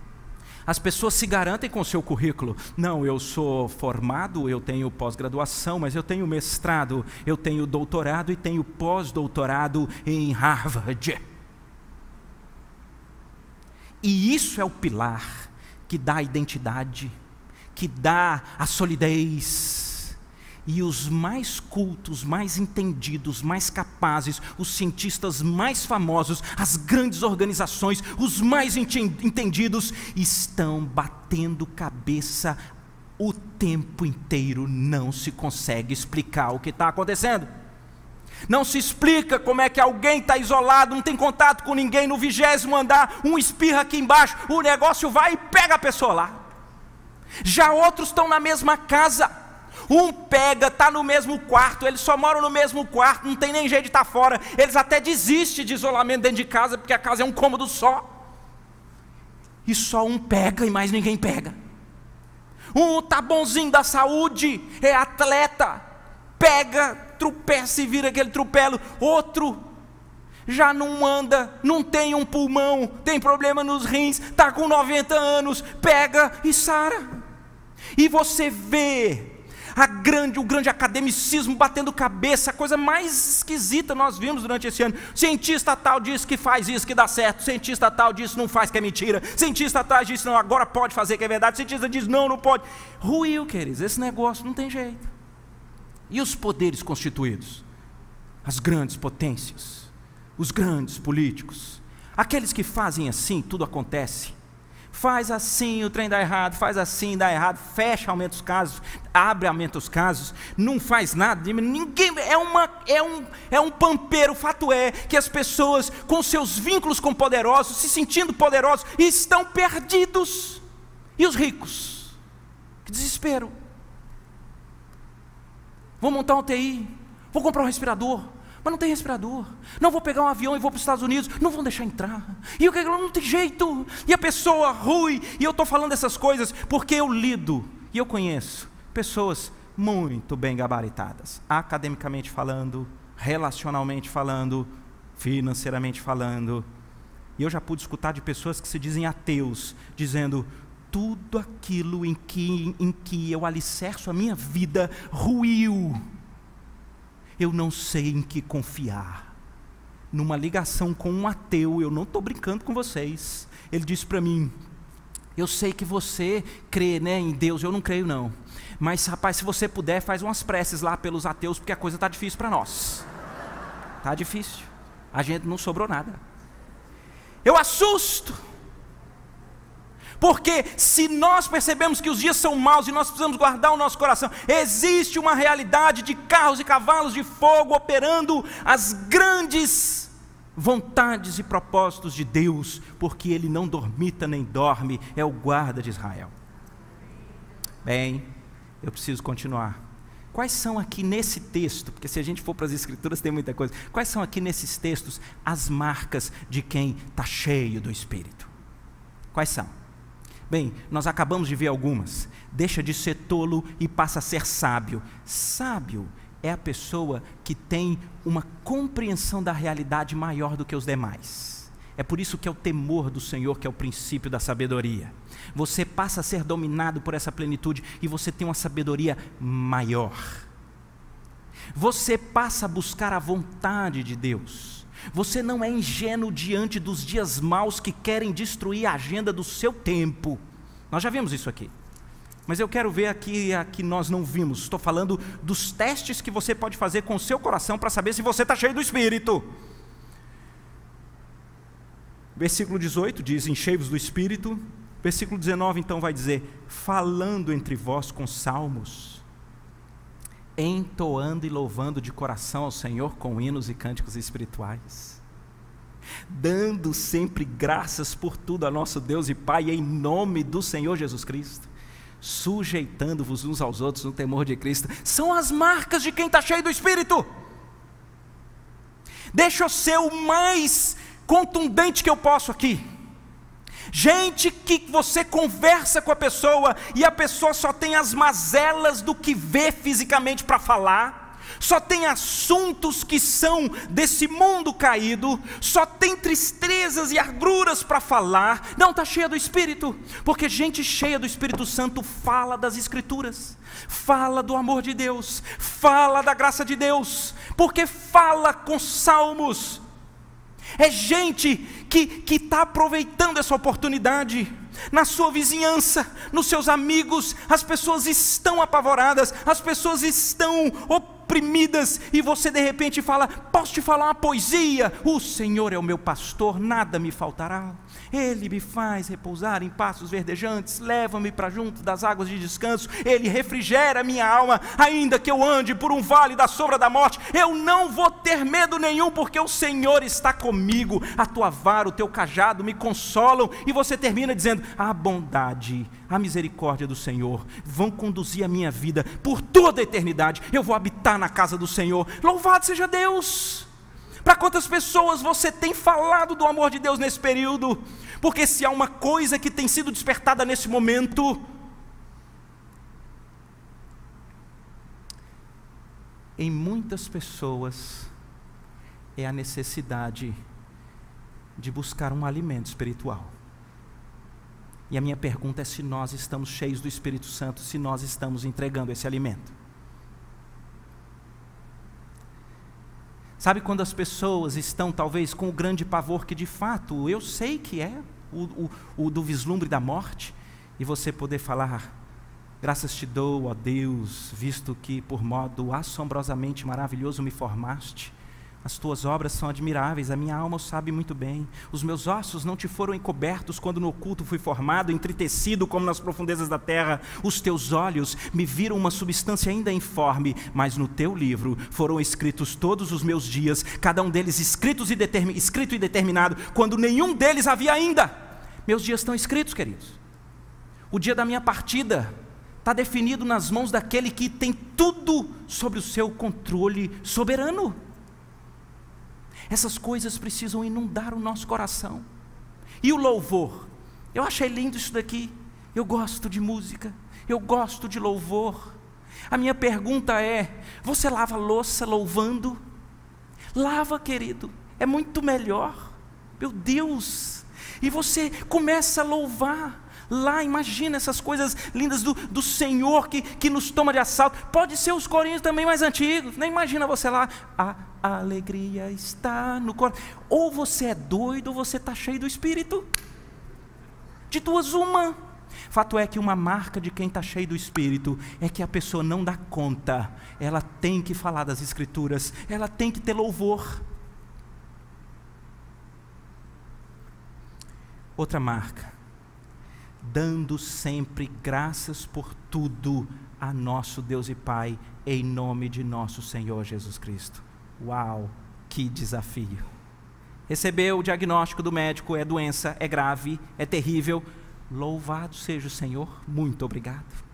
As pessoas se garantem com o seu currículo. Não, eu sou formado, eu tenho pós-graduação, mas eu tenho mestrado, eu tenho doutorado e tenho pós-doutorado em Harvard. E isso é o pilar que dá a identidade, que dá a solidez, e os mais cultos, mais entendidos, mais capazes, os cientistas mais famosos, as grandes organizações, os mais entendidos, estão batendo cabeça o tempo inteiro. Não se consegue explicar o que está acontecendo. Não se explica como é que alguém está isolado, não tem contato com ninguém, no vigésimo andar, um espirra aqui embaixo, o negócio vai e pega a pessoa lá. Já outros estão na mesma casa um pega, está no mesmo quarto, eles só moram no mesmo quarto, não tem nem jeito de estar tá fora. Eles até desistem de isolamento dentro de casa, porque a casa é um cômodo só. E só um pega e mais ninguém pega. Um tá bonzinho da saúde, é atleta, pega, tropeça e vira aquele trupelo. Outro já não anda, não tem um pulmão, tem problema nos rins, está com 90 anos, pega e sara. E você vê a grande, o grande academicismo batendo cabeça, a coisa mais esquisita nós vimos durante esse ano. Cientista tal diz que faz isso que dá certo, cientista tal diz não faz que é mentira, cientista tal diz não, agora pode fazer que é verdade, cientista diz não, não pode. Ruiu, queridos, esse negócio não tem jeito. E os poderes constituídos? As grandes potências, os grandes políticos, aqueles que fazem assim, tudo acontece faz assim, o trem dá errado, faz assim, dá errado, fecha, aumenta os casos, abre, aumenta os casos, não faz nada, ninguém, é, uma, é, um, é um pampeiro, o fato é que as pessoas com seus vínculos com poderosos, se sentindo poderosos, estão perdidos, e os ricos? Que desespero, vou montar um TI, vou comprar um respirador, mas não tem respirador. Não vou pegar um avião e vou para os Estados Unidos, não vão deixar entrar. E o que não tem jeito. E a pessoa rui. E eu estou falando essas coisas porque eu lido e eu conheço pessoas muito bem gabaritadas, academicamente falando, relacionalmente falando, financeiramente falando. E eu já pude escutar de pessoas que se dizem ateus, dizendo: tudo aquilo em que, em que eu alicerço a minha vida ruiu eu não sei em que confiar. Numa ligação com um ateu, eu não estou brincando com vocês. Ele disse para mim: Eu sei que você crê né, em Deus, eu não creio não. Mas rapaz, se você puder, faz umas preces lá pelos ateus, porque a coisa está difícil para nós. Está difícil. A gente não sobrou nada. Eu assusto. Porque se nós percebemos que os dias são maus e nós precisamos guardar o nosso coração, existe uma realidade de carros e cavalos de fogo operando as grandes vontades e propósitos de Deus, porque Ele não dormita nem dorme, é o guarda de Israel. Bem, eu preciso continuar. Quais são aqui nesse texto, porque se a gente for para as Escrituras tem muita coisa, quais são aqui nesses textos as marcas de quem está cheio do Espírito? Quais são? Bem, nós acabamos de ver algumas. Deixa de ser tolo e passa a ser sábio. Sábio é a pessoa que tem uma compreensão da realidade maior do que os demais. É por isso que é o temor do Senhor que é o princípio da sabedoria. Você passa a ser dominado por essa plenitude e você tem uma sabedoria maior. Você passa a buscar a vontade de Deus. Você não é ingênuo diante dos dias maus que querem destruir a agenda do seu tempo. Nós já vimos isso aqui. Mas eu quero ver aqui a que nós não vimos. Estou falando dos testes que você pode fazer com o seu coração para saber se você está cheio do Espírito. Versículo 18 diz: Enchei-vos do Espírito. Versículo 19 então vai dizer: Falando entre vós com salmos, entoando e louvando de coração ao Senhor com hinos e cânticos espirituais, dando sempre graças por tudo a nosso Deus e Pai, em nome do Senhor Jesus Cristo sujeitando-vos uns aos outros no temor de Cristo, são as marcas de quem está cheio do Espírito. Deixa eu ser o mais contundente que eu posso aqui. Gente que você conversa com a pessoa e a pessoa só tem as mazelas do que vê fisicamente para falar só tem assuntos que são desse mundo caído, só tem tristezas e agruras para falar. Não, está cheia do Espírito, porque gente cheia do Espírito Santo fala das Escrituras, fala do amor de Deus, fala da graça de Deus, porque fala com salmos. É gente que está aproveitando essa oportunidade na sua vizinhança, nos seus amigos, as pessoas estão apavoradas, as pessoas estão oprimidas, e você de repente fala: Posso te falar uma poesia? O Senhor é o meu pastor, nada me faltará. Ele me faz repousar em passos verdejantes, leva-me para junto das águas de descanso, Ele refrigera minha alma, ainda que eu ande por um vale da sombra da morte, eu não vou ter medo nenhum, porque o Senhor está comigo, a tua vara, o teu cajado me consolam, e você termina dizendo: a bondade, a misericórdia do Senhor vão conduzir a minha vida por toda a eternidade, eu vou habitar na casa do Senhor, louvado seja Deus! Para quantas pessoas você tem falado do amor de Deus nesse período? Porque se há uma coisa que tem sido despertada nesse momento, em muitas pessoas é a necessidade de buscar um alimento espiritual. E a minha pergunta é se nós estamos cheios do Espírito Santo, se nós estamos entregando esse alimento. Sabe quando as pessoas estão talvez com o grande pavor que de fato eu sei que é o, o, o do vislumbre da morte, e você poder falar, graças te dou, ó Deus, visto que por modo assombrosamente maravilhoso me formaste, as tuas obras são admiráveis, a minha alma o sabe muito bem. Os meus ossos não te foram encobertos quando no oculto fui formado, entretecido como nas profundezas da terra. Os teus olhos me viram uma substância ainda informe, mas no teu livro foram escritos todos os meus dias, cada um deles escritos e escrito e determinado, quando nenhum deles havia ainda. Meus dias estão escritos, queridos. O dia da minha partida está definido nas mãos daquele que tem tudo sobre o seu controle soberano. Essas coisas precisam inundar o nosso coração. E o louvor? Eu achei lindo isso daqui. Eu gosto de música, eu gosto de louvor. A minha pergunta é: você lava louça louvando? Lava, querido, é muito melhor. Meu Deus! E você começa a louvar lá, imagina essas coisas lindas do, do Senhor que, que nos toma de assalto. Pode ser os corinhos também mais antigos. Nem imagina você lá, a alegria está no coração. Ou você é doido ou você está cheio do Espírito. De duas, uma. Fato é que uma marca de quem está cheio do Espírito é que a pessoa não dá conta, ela tem que falar das Escrituras, ela tem que ter louvor. Outra marca, dando sempre graças por tudo a nosso Deus e Pai, em nome de nosso Senhor Jesus Cristo. Uau, que desafio! Recebeu o diagnóstico do médico: é doença, é grave, é terrível. Louvado seja o Senhor, muito obrigado.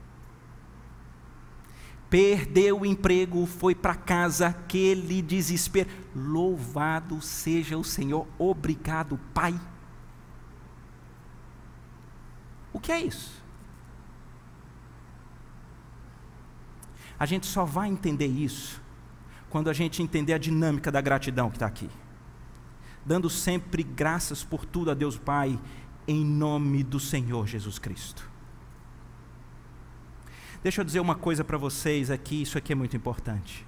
Perdeu o emprego, foi para casa, aquele desespero. Louvado seja o Senhor, obrigado, Pai. O que é isso? A gente só vai entender isso quando a gente entender a dinâmica da gratidão que está aqui. Dando sempre graças por tudo a Deus Pai, em nome do Senhor Jesus Cristo. Deixa eu dizer uma coisa para vocês aqui, isso aqui é muito importante.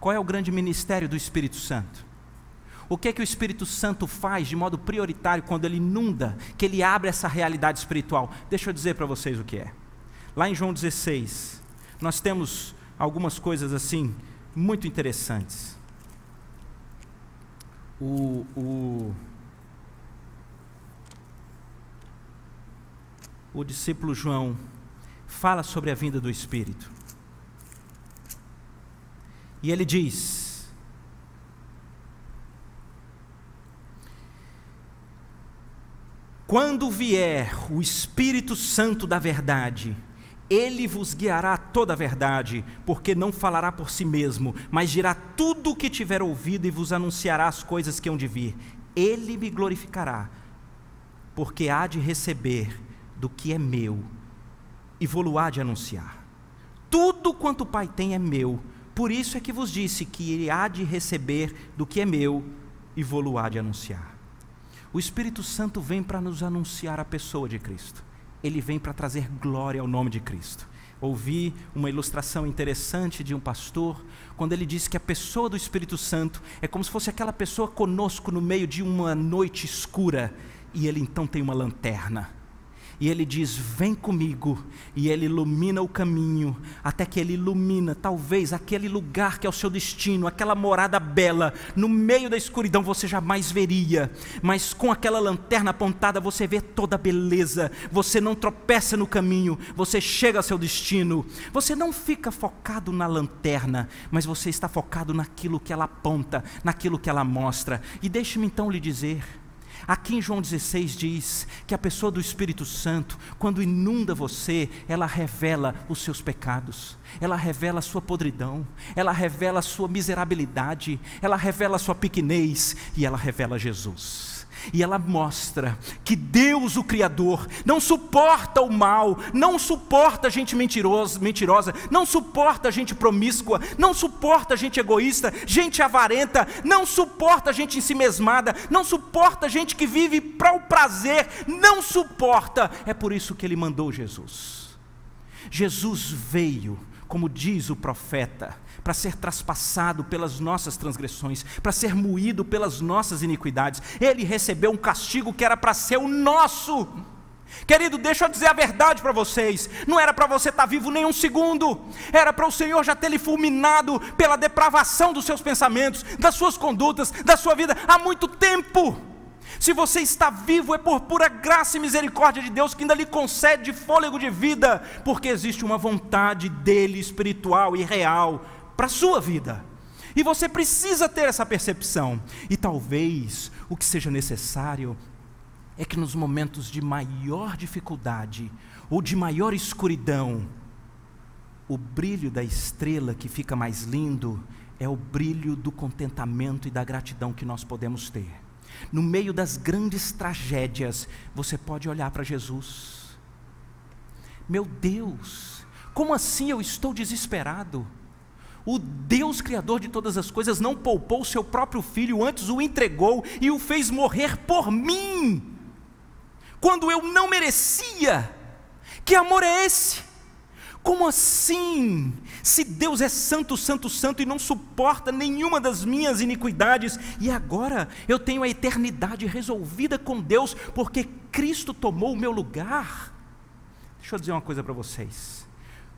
Qual é o grande ministério do Espírito Santo? O que é que o Espírito Santo faz de modo prioritário quando ele inunda, que ele abre essa realidade espiritual? Deixa eu dizer para vocês o que é. Lá em João 16, nós temos algumas coisas assim muito interessantes. O, o, o discípulo João fala sobre a vinda do Espírito. E ele diz: Quando vier o Espírito Santo da Verdade, ele vos guiará toda a verdade, porque não falará por si mesmo, mas dirá tudo o que tiver ouvido e vos anunciará as coisas que hão de vir. Ele me glorificará, porque há de receber do que é meu e vou-lo há de anunciar. Tudo quanto o Pai tem é meu, por isso é que vos disse que ele há de receber do que é meu e vou-lo há de anunciar. O Espírito Santo vem para nos anunciar a pessoa de Cristo ele vem para trazer glória ao nome de Cristo. Ouvi uma ilustração interessante de um pastor, quando ele disse que a pessoa do Espírito Santo é como se fosse aquela pessoa conosco no meio de uma noite escura, e ele então tem uma lanterna e ele diz: Vem comigo, e ele ilumina o caminho, até que ele ilumina, talvez, aquele lugar que é o seu destino, aquela morada bela, no meio da escuridão você jamais veria, mas com aquela lanterna apontada você vê toda a beleza, você não tropeça no caminho, você chega ao seu destino, você não fica focado na lanterna, mas você está focado naquilo que ela aponta, naquilo que ela mostra, e deixe-me então lhe dizer, Aqui em João 16 diz que a pessoa do Espírito Santo, quando inunda você, ela revela os seus pecados, ela revela a sua podridão, ela revela a sua miserabilidade, ela revela a sua pequenez e ela revela Jesus. E ela mostra que Deus, o Criador, não suporta o mal, não suporta gente mentirosa, mentirosa, não suporta gente promíscua, não suporta gente egoísta, gente avarenta, não suporta gente em si mesmada, não suporta gente que vive para o prazer, não suporta. É por isso que ele mandou Jesus. Jesus veio, como diz o profeta, para ser traspassado pelas nossas transgressões, para ser moído pelas nossas iniquidades. Ele recebeu um castigo que era para ser o nosso. Querido, deixa eu dizer a verdade para vocês. Não era para você estar tá vivo nem um segundo. Era para o Senhor já ter lhe fulminado pela depravação dos seus pensamentos, das suas condutas, da sua vida há muito tempo. Se você está vivo, é por pura graça e misericórdia de Deus que ainda lhe concede fôlego de vida, porque existe uma vontade dele espiritual e real para a sua vida. E você precisa ter essa percepção. E talvez o que seja necessário é que nos momentos de maior dificuldade ou de maior escuridão, o brilho da estrela que fica mais lindo é o brilho do contentamento e da gratidão que nós podemos ter. No meio das grandes tragédias, você pode olhar para Jesus. Meu Deus, como assim eu estou desesperado? O Deus Criador de todas as coisas não poupou o seu próprio filho, antes o entregou e o fez morrer por mim, quando eu não merecia. Que amor é esse? Como assim? Se Deus é santo, santo, santo e não suporta nenhuma das minhas iniquidades, e agora eu tenho a eternidade resolvida com Deus, porque Cristo tomou o meu lugar. Deixa eu dizer uma coisa para vocês.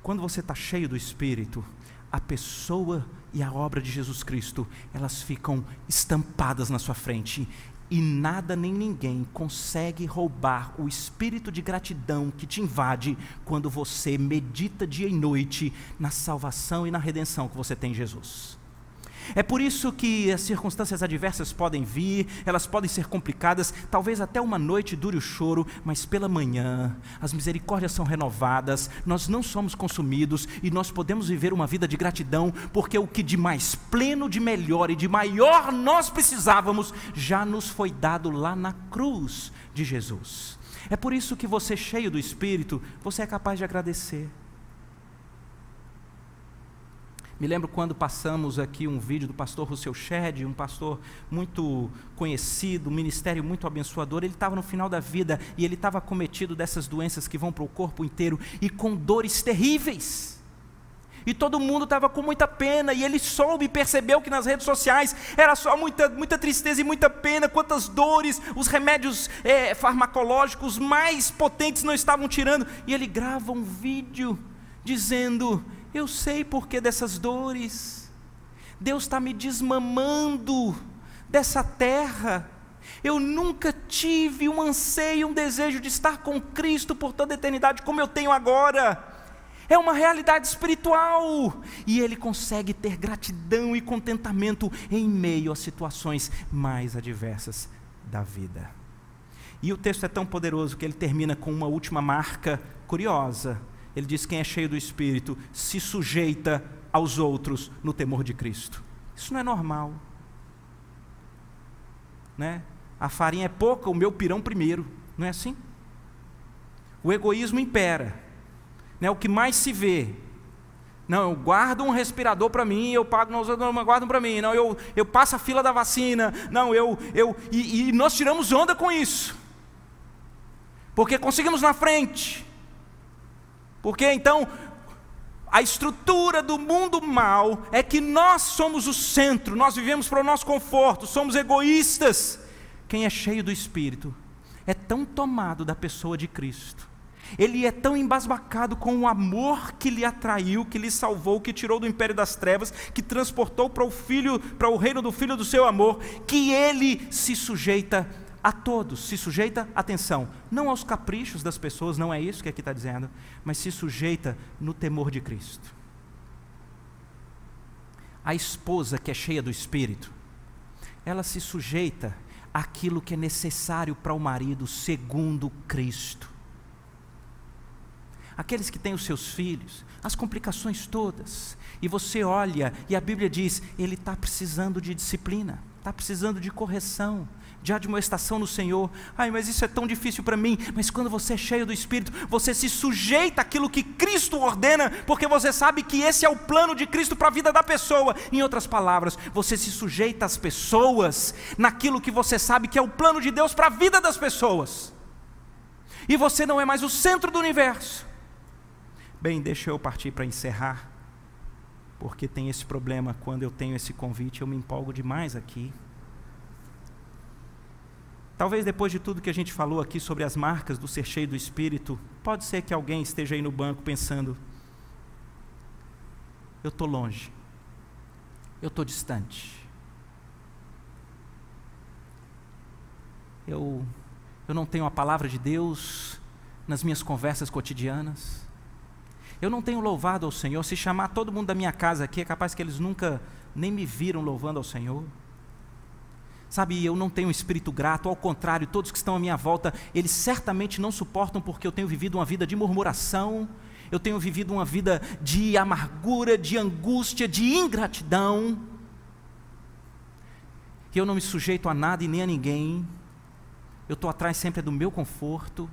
Quando você está cheio do Espírito, a pessoa e a obra de Jesus Cristo, elas ficam estampadas na sua frente. E nada nem ninguém consegue roubar o espírito de gratidão que te invade quando você medita dia e noite na salvação e na redenção que você tem em Jesus. É por isso que as circunstâncias adversas podem vir, elas podem ser complicadas, talvez até uma noite dure o choro, mas pela manhã as misericórdias são renovadas, nós não somos consumidos e nós podemos viver uma vida de gratidão, porque o que de mais pleno, de melhor e de maior nós precisávamos já nos foi dado lá na cruz de Jesus. É por isso que você, cheio do Espírito, você é capaz de agradecer. Me lembro quando passamos aqui um vídeo do pastor Rousseau Shedd, um pastor muito conhecido, um ministério muito abençoador. Ele estava no final da vida e ele estava cometido dessas doenças que vão para o corpo inteiro e com dores terríveis. E todo mundo estava com muita pena, e ele soube percebeu que nas redes sociais era só muita, muita tristeza e muita pena, quantas dores, os remédios é, farmacológicos mais potentes não estavam tirando. E ele grava um vídeo dizendo: Eu sei por que dessas dores, Deus está me desmamando dessa terra. Eu nunca tive um anseio, um desejo de estar com Cristo por toda a eternidade como eu tenho agora é uma realidade espiritual. E ele consegue ter gratidão e contentamento em meio às situações mais adversas da vida. E o texto é tão poderoso que ele termina com uma última marca curiosa. Ele diz: Quem é cheio do Espírito se sujeita aos outros no temor de Cristo. Isso não é normal. Né? A farinha é pouca, o meu pirão primeiro. Não é assim? O egoísmo impera né, o que mais se vê. Não, eu guardo um respirador para mim, eu pago, não, não guardam para mim. Não, eu, eu passo a fila da vacina. Não, eu, eu e, e nós tiramos onda com isso, porque conseguimos na frente. Porque então a estrutura do mundo mal é que nós somos o centro, nós vivemos para o nosso conforto, somos egoístas. Quem é cheio do Espírito é tão tomado da pessoa de Cristo ele é tão embasbacado com o amor que lhe atraiu, que lhe salvou, que tirou do império das trevas, que transportou para o filho, para o reino do filho do seu amor, que ele se sujeita a todos, se sujeita, atenção, não aos caprichos das pessoas, não é isso que aqui está dizendo, mas se sujeita no temor de Cristo. A esposa que é cheia do Espírito, ela se sujeita àquilo que é necessário para o marido segundo Cristo aqueles que têm os seus filhos, as complicações todas, e você olha e a Bíblia diz: ele está precisando de disciplina, está precisando de correção, de admoestação no Senhor. Ai, mas isso é tão difícil para mim. Mas quando você é cheio do Espírito, você se sujeita àquilo que Cristo ordena, porque você sabe que esse é o plano de Cristo para a vida da pessoa. Em outras palavras, você se sujeita às pessoas naquilo que você sabe que é o plano de Deus para a vida das pessoas. E você não é mais o centro do universo. Bem, deixa eu partir para encerrar, porque tem esse problema quando eu tenho esse convite, eu me empolgo demais aqui. Talvez depois de tudo que a gente falou aqui sobre as marcas do ser cheio do Espírito, pode ser que alguém esteja aí no banco pensando: eu estou longe, eu estou distante, eu, eu não tenho a palavra de Deus nas minhas conversas cotidianas, eu não tenho louvado ao Senhor. Se chamar todo mundo da minha casa aqui, é capaz que eles nunca nem me viram louvando ao Senhor. Sabe, eu não tenho um espírito grato, ao contrário, todos que estão à minha volta, eles certamente não suportam porque eu tenho vivido uma vida de murmuração, eu tenho vivido uma vida de amargura, de angústia, de ingratidão. E eu não me sujeito a nada e nem a ninguém. Eu estou atrás sempre do meu conforto,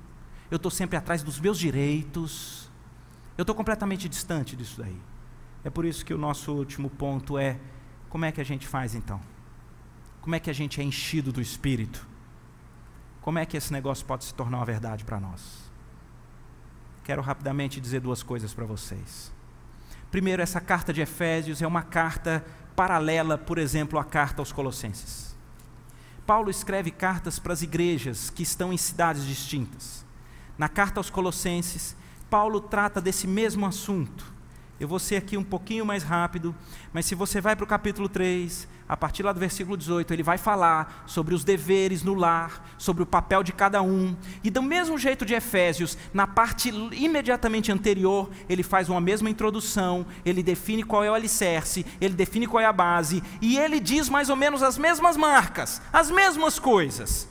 eu estou sempre atrás dos meus direitos. Eu estou completamente distante disso daí. É por isso que o nosso último ponto é: como é que a gente faz então? Como é que a gente é enchido do Espírito? Como é que esse negócio pode se tornar uma verdade para nós? Quero rapidamente dizer duas coisas para vocês. Primeiro, essa carta de Efésios é uma carta paralela, por exemplo, à carta aos Colossenses. Paulo escreve cartas para as igrejas que estão em cidades distintas. Na carta aos Colossenses, Paulo trata desse mesmo assunto. Eu vou ser aqui um pouquinho mais rápido, mas se você vai para o capítulo 3, a partir lá do versículo 18, ele vai falar sobre os deveres no lar, sobre o papel de cada um. E do mesmo jeito de Efésios, na parte imediatamente anterior, ele faz uma mesma introdução, ele define qual é o alicerce, ele define qual é a base, e ele diz mais ou menos as mesmas marcas, as mesmas coisas,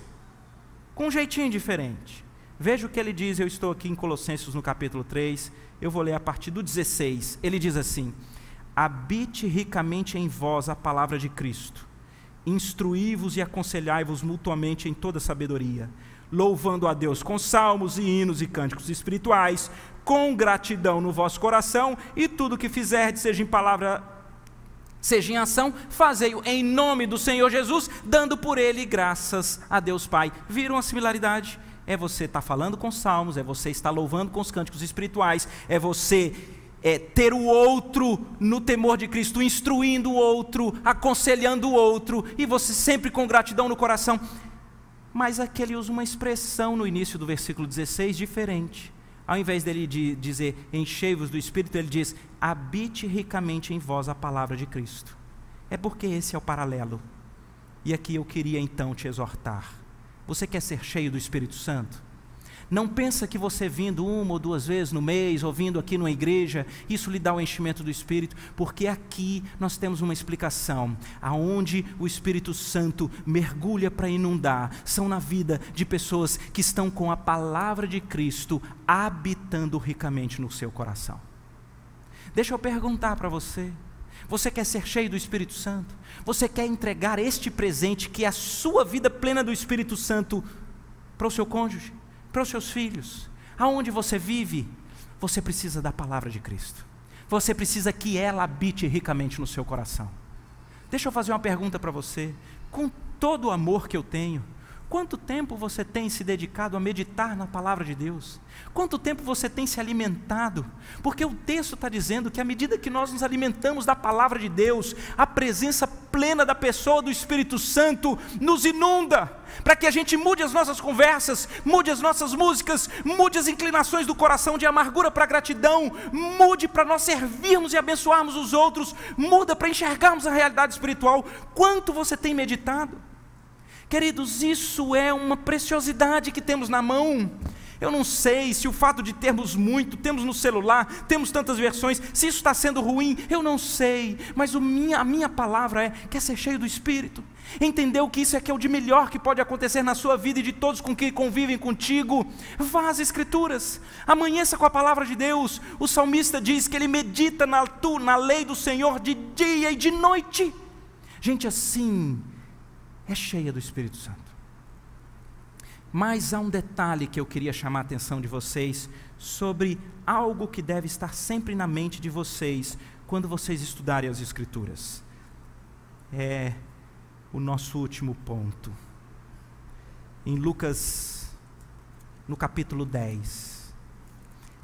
com um jeitinho diferente. Veja o que ele diz, eu estou aqui em Colossenses no capítulo 3, eu vou ler a partir do 16. Ele diz assim: Habite ricamente em vós a palavra de Cristo, instruí-vos e aconselhai-vos mutuamente em toda sabedoria, louvando a Deus com salmos e hinos e cânticos espirituais, com gratidão no vosso coração, e tudo que fizerdes, seja em palavra seja em ação, fazei-o em nome do Senhor Jesus, dando por ele graças a Deus Pai. Viram a similaridade? É você estar tá falando com salmos, é você estar louvando com os cânticos espirituais, é você é, ter o outro no temor de Cristo, instruindo o outro, aconselhando o outro, e você sempre com gratidão no coração. Mas aqui ele usa uma expressão no início do versículo 16 diferente. Ao invés dele de dizer enchei-vos do Espírito, ele diz habite ricamente em vós a palavra de Cristo. É porque esse é o paralelo. E aqui eu queria então te exortar. Você quer ser cheio do Espírito Santo? Não pensa que você vindo uma ou duas vezes no mês, ou vindo aqui numa igreja, isso lhe dá o enchimento do Espírito, porque aqui nós temos uma explicação. Aonde o Espírito Santo mergulha para inundar, são na vida de pessoas que estão com a palavra de Cristo habitando ricamente no seu coração. Deixa eu perguntar para você. Você quer ser cheio do Espírito Santo? Você quer entregar este presente que é a sua vida plena do Espírito Santo para o seu cônjuge? para os seus filhos, aonde você vive, você precisa da palavra de Cristo. Você precisa que ela habite ricamente no seu coração. Deixa eu fazer uma pergunta para você. Com todo o amor que eu tenho, Quanto tempo você tem se dedicado a meditar na palavra de Deus? Quanto tempo você tem se alimentado? Porque o texto está dizendo que à medida que nós nos alimentamos da palavra de Deus, a presença plena da pessoa do Espírito Santo nos inunda, para que a gente mude as nossas conversas, mude as nossas músicas, mude as inclinações do coração de amargura para gratidão, mude para nós servirmos e abençoarmos os outros, muda para enxergarmos a realidade espiritual. Quanto você tem meditado? Queridos, isso é uma preciosidade que temos na mão. Eu não sei se o fato de termos muito, temos no celular, temos tantas versões, se isso está sendo ruim, eu não sei, mas minha, a minha palavra é: quer ser cheio do Espírito, entendeu que isso é que é o de melhor que pode acontecer na sua vida e de todos com quem convivem contigo. Vá às Escrituras, amanheça com a palavra de Deus. O salmista diz que ele medita na, na lei do Senhor de dia e de noite. Gente assim, é cheia do Espírito Santo. Mas há um detalhe que eu queria chamar a atenção de vocês sobre algo que deve estar sempre na mente de vocês quando vocês estudarem as Escrituras. É o nosso último ponto. Em Lucas, no capítulo 10,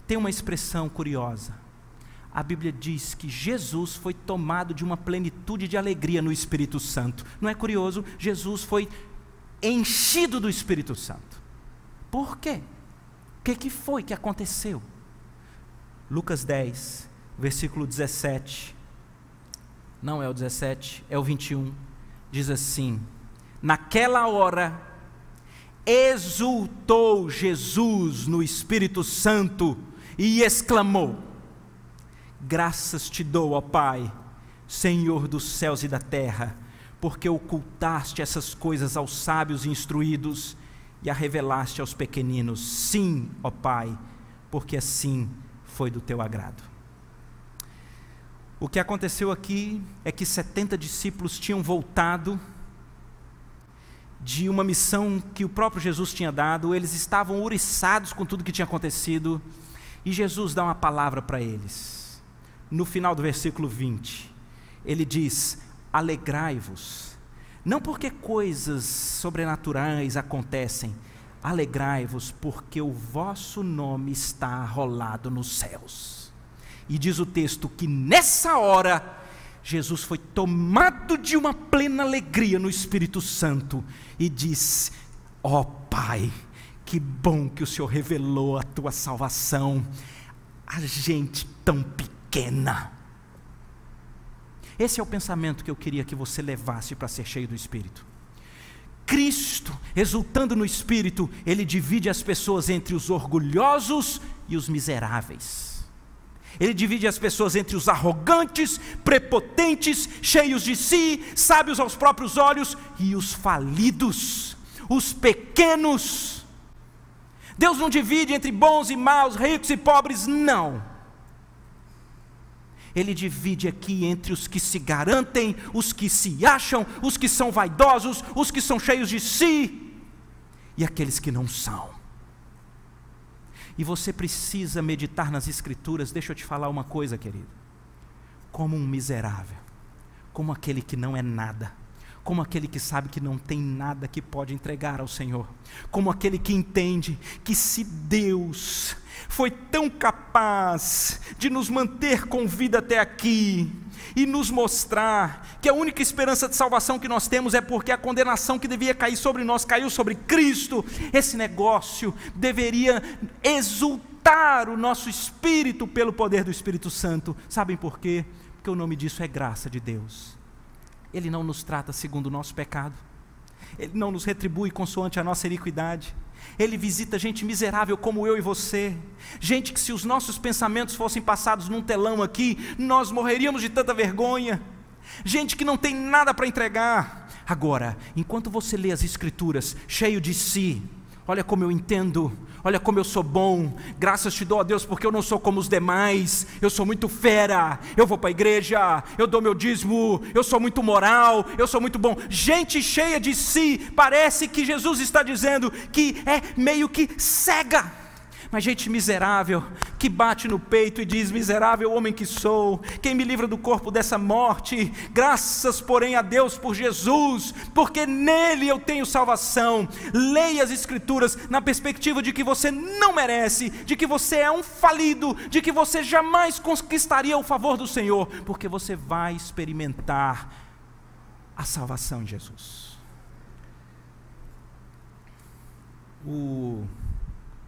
tem uma expressão curiosa a Bíblia diz que Jesus foi tomado de uma plenitude de alegria no Espírito Santo. Não é curioso? Jesus foi enchido do Espírito Santo. Por quê? O que, que foi que aconteceu? Lucas 10, versículo 17. Não é o 17, é o 21. Diz assim: Naquela hora, exultou Jesus no Espírito Santo e exclamou: Graças te dou, ó Pai, Senhor dos céus e da terra, porque ocultaste essas coisas aos sábios e instruídos e a revelaste aos pequeninos. Sim, ó Pai, porque assim foi do teu agrado. O que aconteceu aqui é que 70 discípulos tinham voltado de uma missão que o próprio Jesus tinha dado, eles estavam ouriçados com tudo que tinha acontecido, e Jesus dá uma palavra para eles no final do versículo 20, ele diz: Alegrai-vos, não porque coisas sobrenaturais acontecem, alegrai-vos, porque o vosso nome está arrolado nos céus. E diz o texto que nessa hora, Jesus foi tomado de uma plena alegria no Espírito Santo e diz: Ó oh, Pai, que bom que o Senhor revelou a tua salvação a gente tão pequena pequena. Esse é o pensamento que eu queria que você levasse para ser cheio do Espírito. Cristo, exultando no Espírito, ele divide as pessoas entre os orgulhosos e os miseráveis. Ele divide as pessoas entre os arrogantes, prepotentes, cheios de si, sábios aos próprios olhos, e os falidos, os pequenos. Deus não divide entre bons e maus, ricos e pobres, não ele divide aqui entre os que se garantem, os que se acham, os que são vaidosos, os que são cheios de si e aqueles que não são. E você precisa meditar nas Escrituras, deixa eu te falar uma coisa, querido. Como um miserável, como aquele que não é nada, como aquele que sabe que não tem nada que pode entregar ao Senhor, como aquele que entende que se Deus foi tão capaz de nos manter com vida até aqui, e nos mostrar que a única esperança de salvação que nós temos é porque a condenação que devia cair sobre nós caiu sobre Cristo. Esse negócio deveria exultar o nosso espírito pelo poder do Espírito Santo. Sabem por quê? Porque o nome disso é graça de Deus. Ele não nos trata segundo o nosso pecado. Ele não nos retribui consoante a nossa iniquidade. Ele visita gente miserável como eu e você, gente que se os nossos pensamentos fossem passados num telão aqui, nós morreríamos de tanta vergonha, gente que não tem nada para entregar. Agora, enquanto você lê as Escrituras, cheio de si, olha como eu entendo, olha como eu sou bom, graças te dou a Deus porque eu não sou como os demais, eu sou muito fera, eu vou para a igreja, eu dou meu dízimo, eu sou muito moral, eu sou muito bom. Gente cheia de si, parece que Jesus está dizendo que é meio que cega mas gente miserável, que bate no peito e diz: Miserável homem que sou, quem me livra do corpo dessa morte? Graças, porém, a Deus por Jesus, porque nele eu tenho salvação. Leia as Escrituras na perspectiva de que você não merece, de que você é um falido, de que você jamais conquistaria o favor do Senhor, porque você vai experimentar a salvação em Jesus. O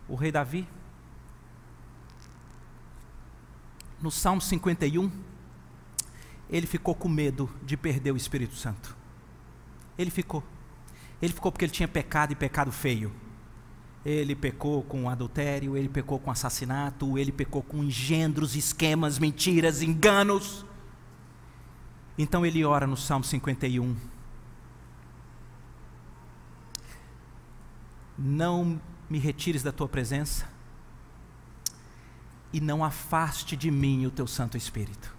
o rei Davi, no Salmo 51, ele ficou com medo de perder o Espírito Santo. Ele ficou. Ele ficou porque ele tinha pecado e pecado feio. Ele pecou com adultério, ele pecou com assassinato, ele pecou com engendros, esquemas, mentiras, enganos. Então ele ora no Salmo 51. Não me retires da tua presença e não afaste de mim o teu Santo Espírito.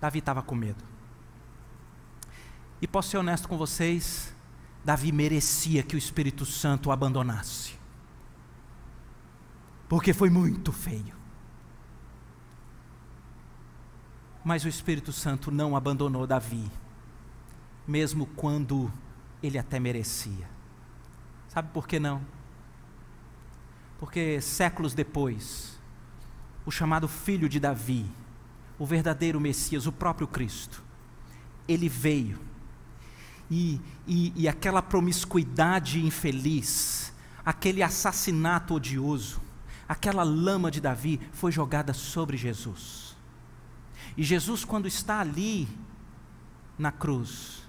Davi estava com medo. E posso ser honesto com vocês, Davi merecia que o Espírito Santo o abandonasse. Porque foi muito feio. Mas o Espírito Santo não abandonou Davi, mesmo quando ele até merecia. Sabe por que não? Porque séculos depois, o chamado filho de Davi, o verdadeiro Messias, o próprio Cristo, ele veio e, e, e aquela promiscuidade infeliz, aquele assassinato odioso, aquela lama de Davi foi jogada sobre Jesus. E Jesus, quando está ali na cruz,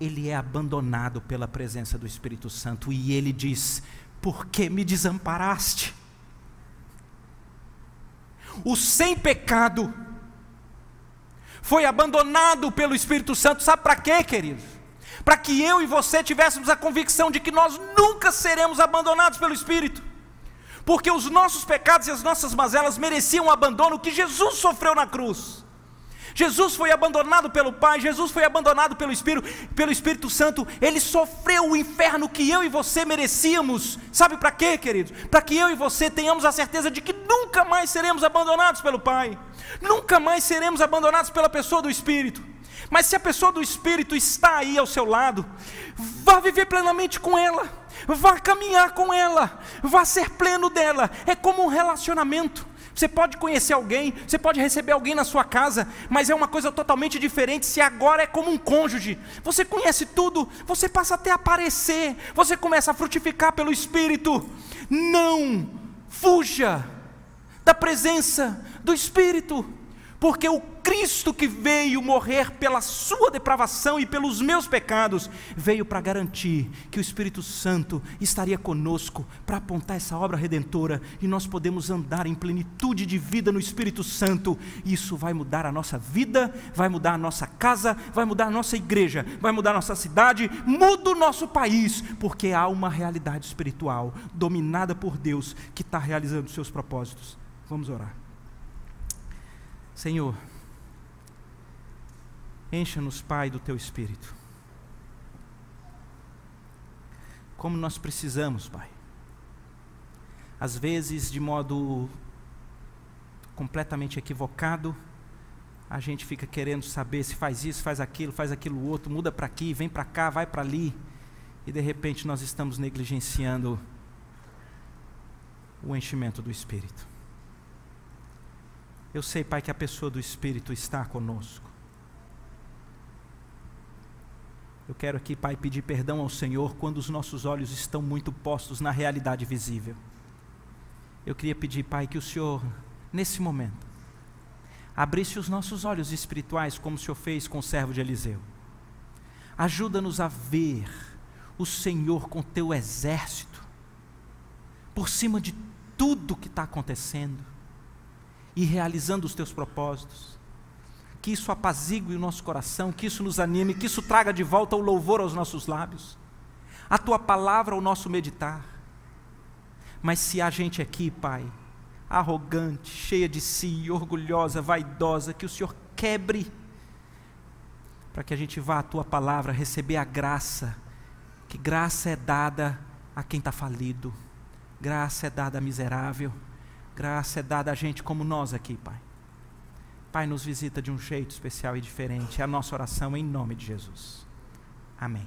ele é abandonado pela presença do Espírito Santo e ele diz: Por que me desamparaste? O sem pecado foi abandonado pelo Espírito Santo, sabe para quê, queridos? Para que eu e você tivéssemos a convicção de que nós nunca seremos abandonados pelo Espírito, porque os nossos pecados e as nossas mazelas mereciam o abandono que Jesus sofreu na cruz. Jesus foi abandonado pelo Pai, Jesus foi abandonado pelo Espírito, pelo Espírito Santo, ele sofreu o inferno que eu e você merecíamos. Sabe para quê, queridos? Para que eu e você tenhamos a certeza de que nunca mais seremos abandonados pelo Pai, nunca mais seremos abandonados pela pessoa do Espírito. Mas se a pessoa do Espírito está aí ao seu lado, vá viver plenamente com ela, vá caminhar com ela, vá ser pleno dela. É como um relacionamento. Você pode conhecer alguém, você pode receber alguém na sua casa, mas é uma coisa totalmente diferente se agora é como um cônjuge. Você conhece tudo, você passa até a aparecer, você começa a frutificar pelo Espírito. Não fuja da presença do Espírito porque o Cristo que veio morrer pela sua depravação e pelos meus pecados, veio para garantir que o Espírito Santo estaria conosco para apontar essa obra redentora e nós podemos andar em plenitude de vida no Espírito Santo. Isso vai mudar a nossa vida, vai mudar a nossa casa, vai mudar a nossa igreja, vai mudar a nossa cidade, muda o nosso país, porque há uma realidade espiritual dominada por Deus que está realizando seus propósitos. Vamos orar. Senhor, encha-nos, Pai, do teu espírito. Como nós precisamos, Pai. Às vezes, de modo completamente equivocado, a gente fica querendo saber se faz isso, faz aquilo, faz aquilo outro, muda para aqui, vem para cá, vai para ali, e de repente nós estamos negligenciando o enchimento do Espírito. Eu sei, Pai, que a pessoa do Espírito está conosco. Eu quero aqui, Pai, pedir perdão ao Senhor quando os nossos olhos estão muito postos na realidade visível. Eu queria pedir, Pai, que o Senhor, nesse momento, abrisse os nossos olhos espirituais, como o Senhor fez com o servo de Eliseu. Ajuda-nos a ver o Senhor com teu exército, por cima de tudo que está acontecendo e realizando os teus propósitos. Que isso apazigue o nosso coração, que isso nos anime, que isso traga de volta o louvor aos nossos lábios, a tua palavra ao nosso meditar. Mas se há gente aqui, Pai, arrogante, cheia de si, orgulhosa, vaidosa, que o Senhor quebre, para que a gente vá à tua palavra receber a graça, que graça é dada a quem está falido Graça é dada a miserável. Graça é dada a gente como nós aqui, Pai. Pai, nos visita de um jeito especial e diferente. É a nossa oração em nome de Jesus. Amém.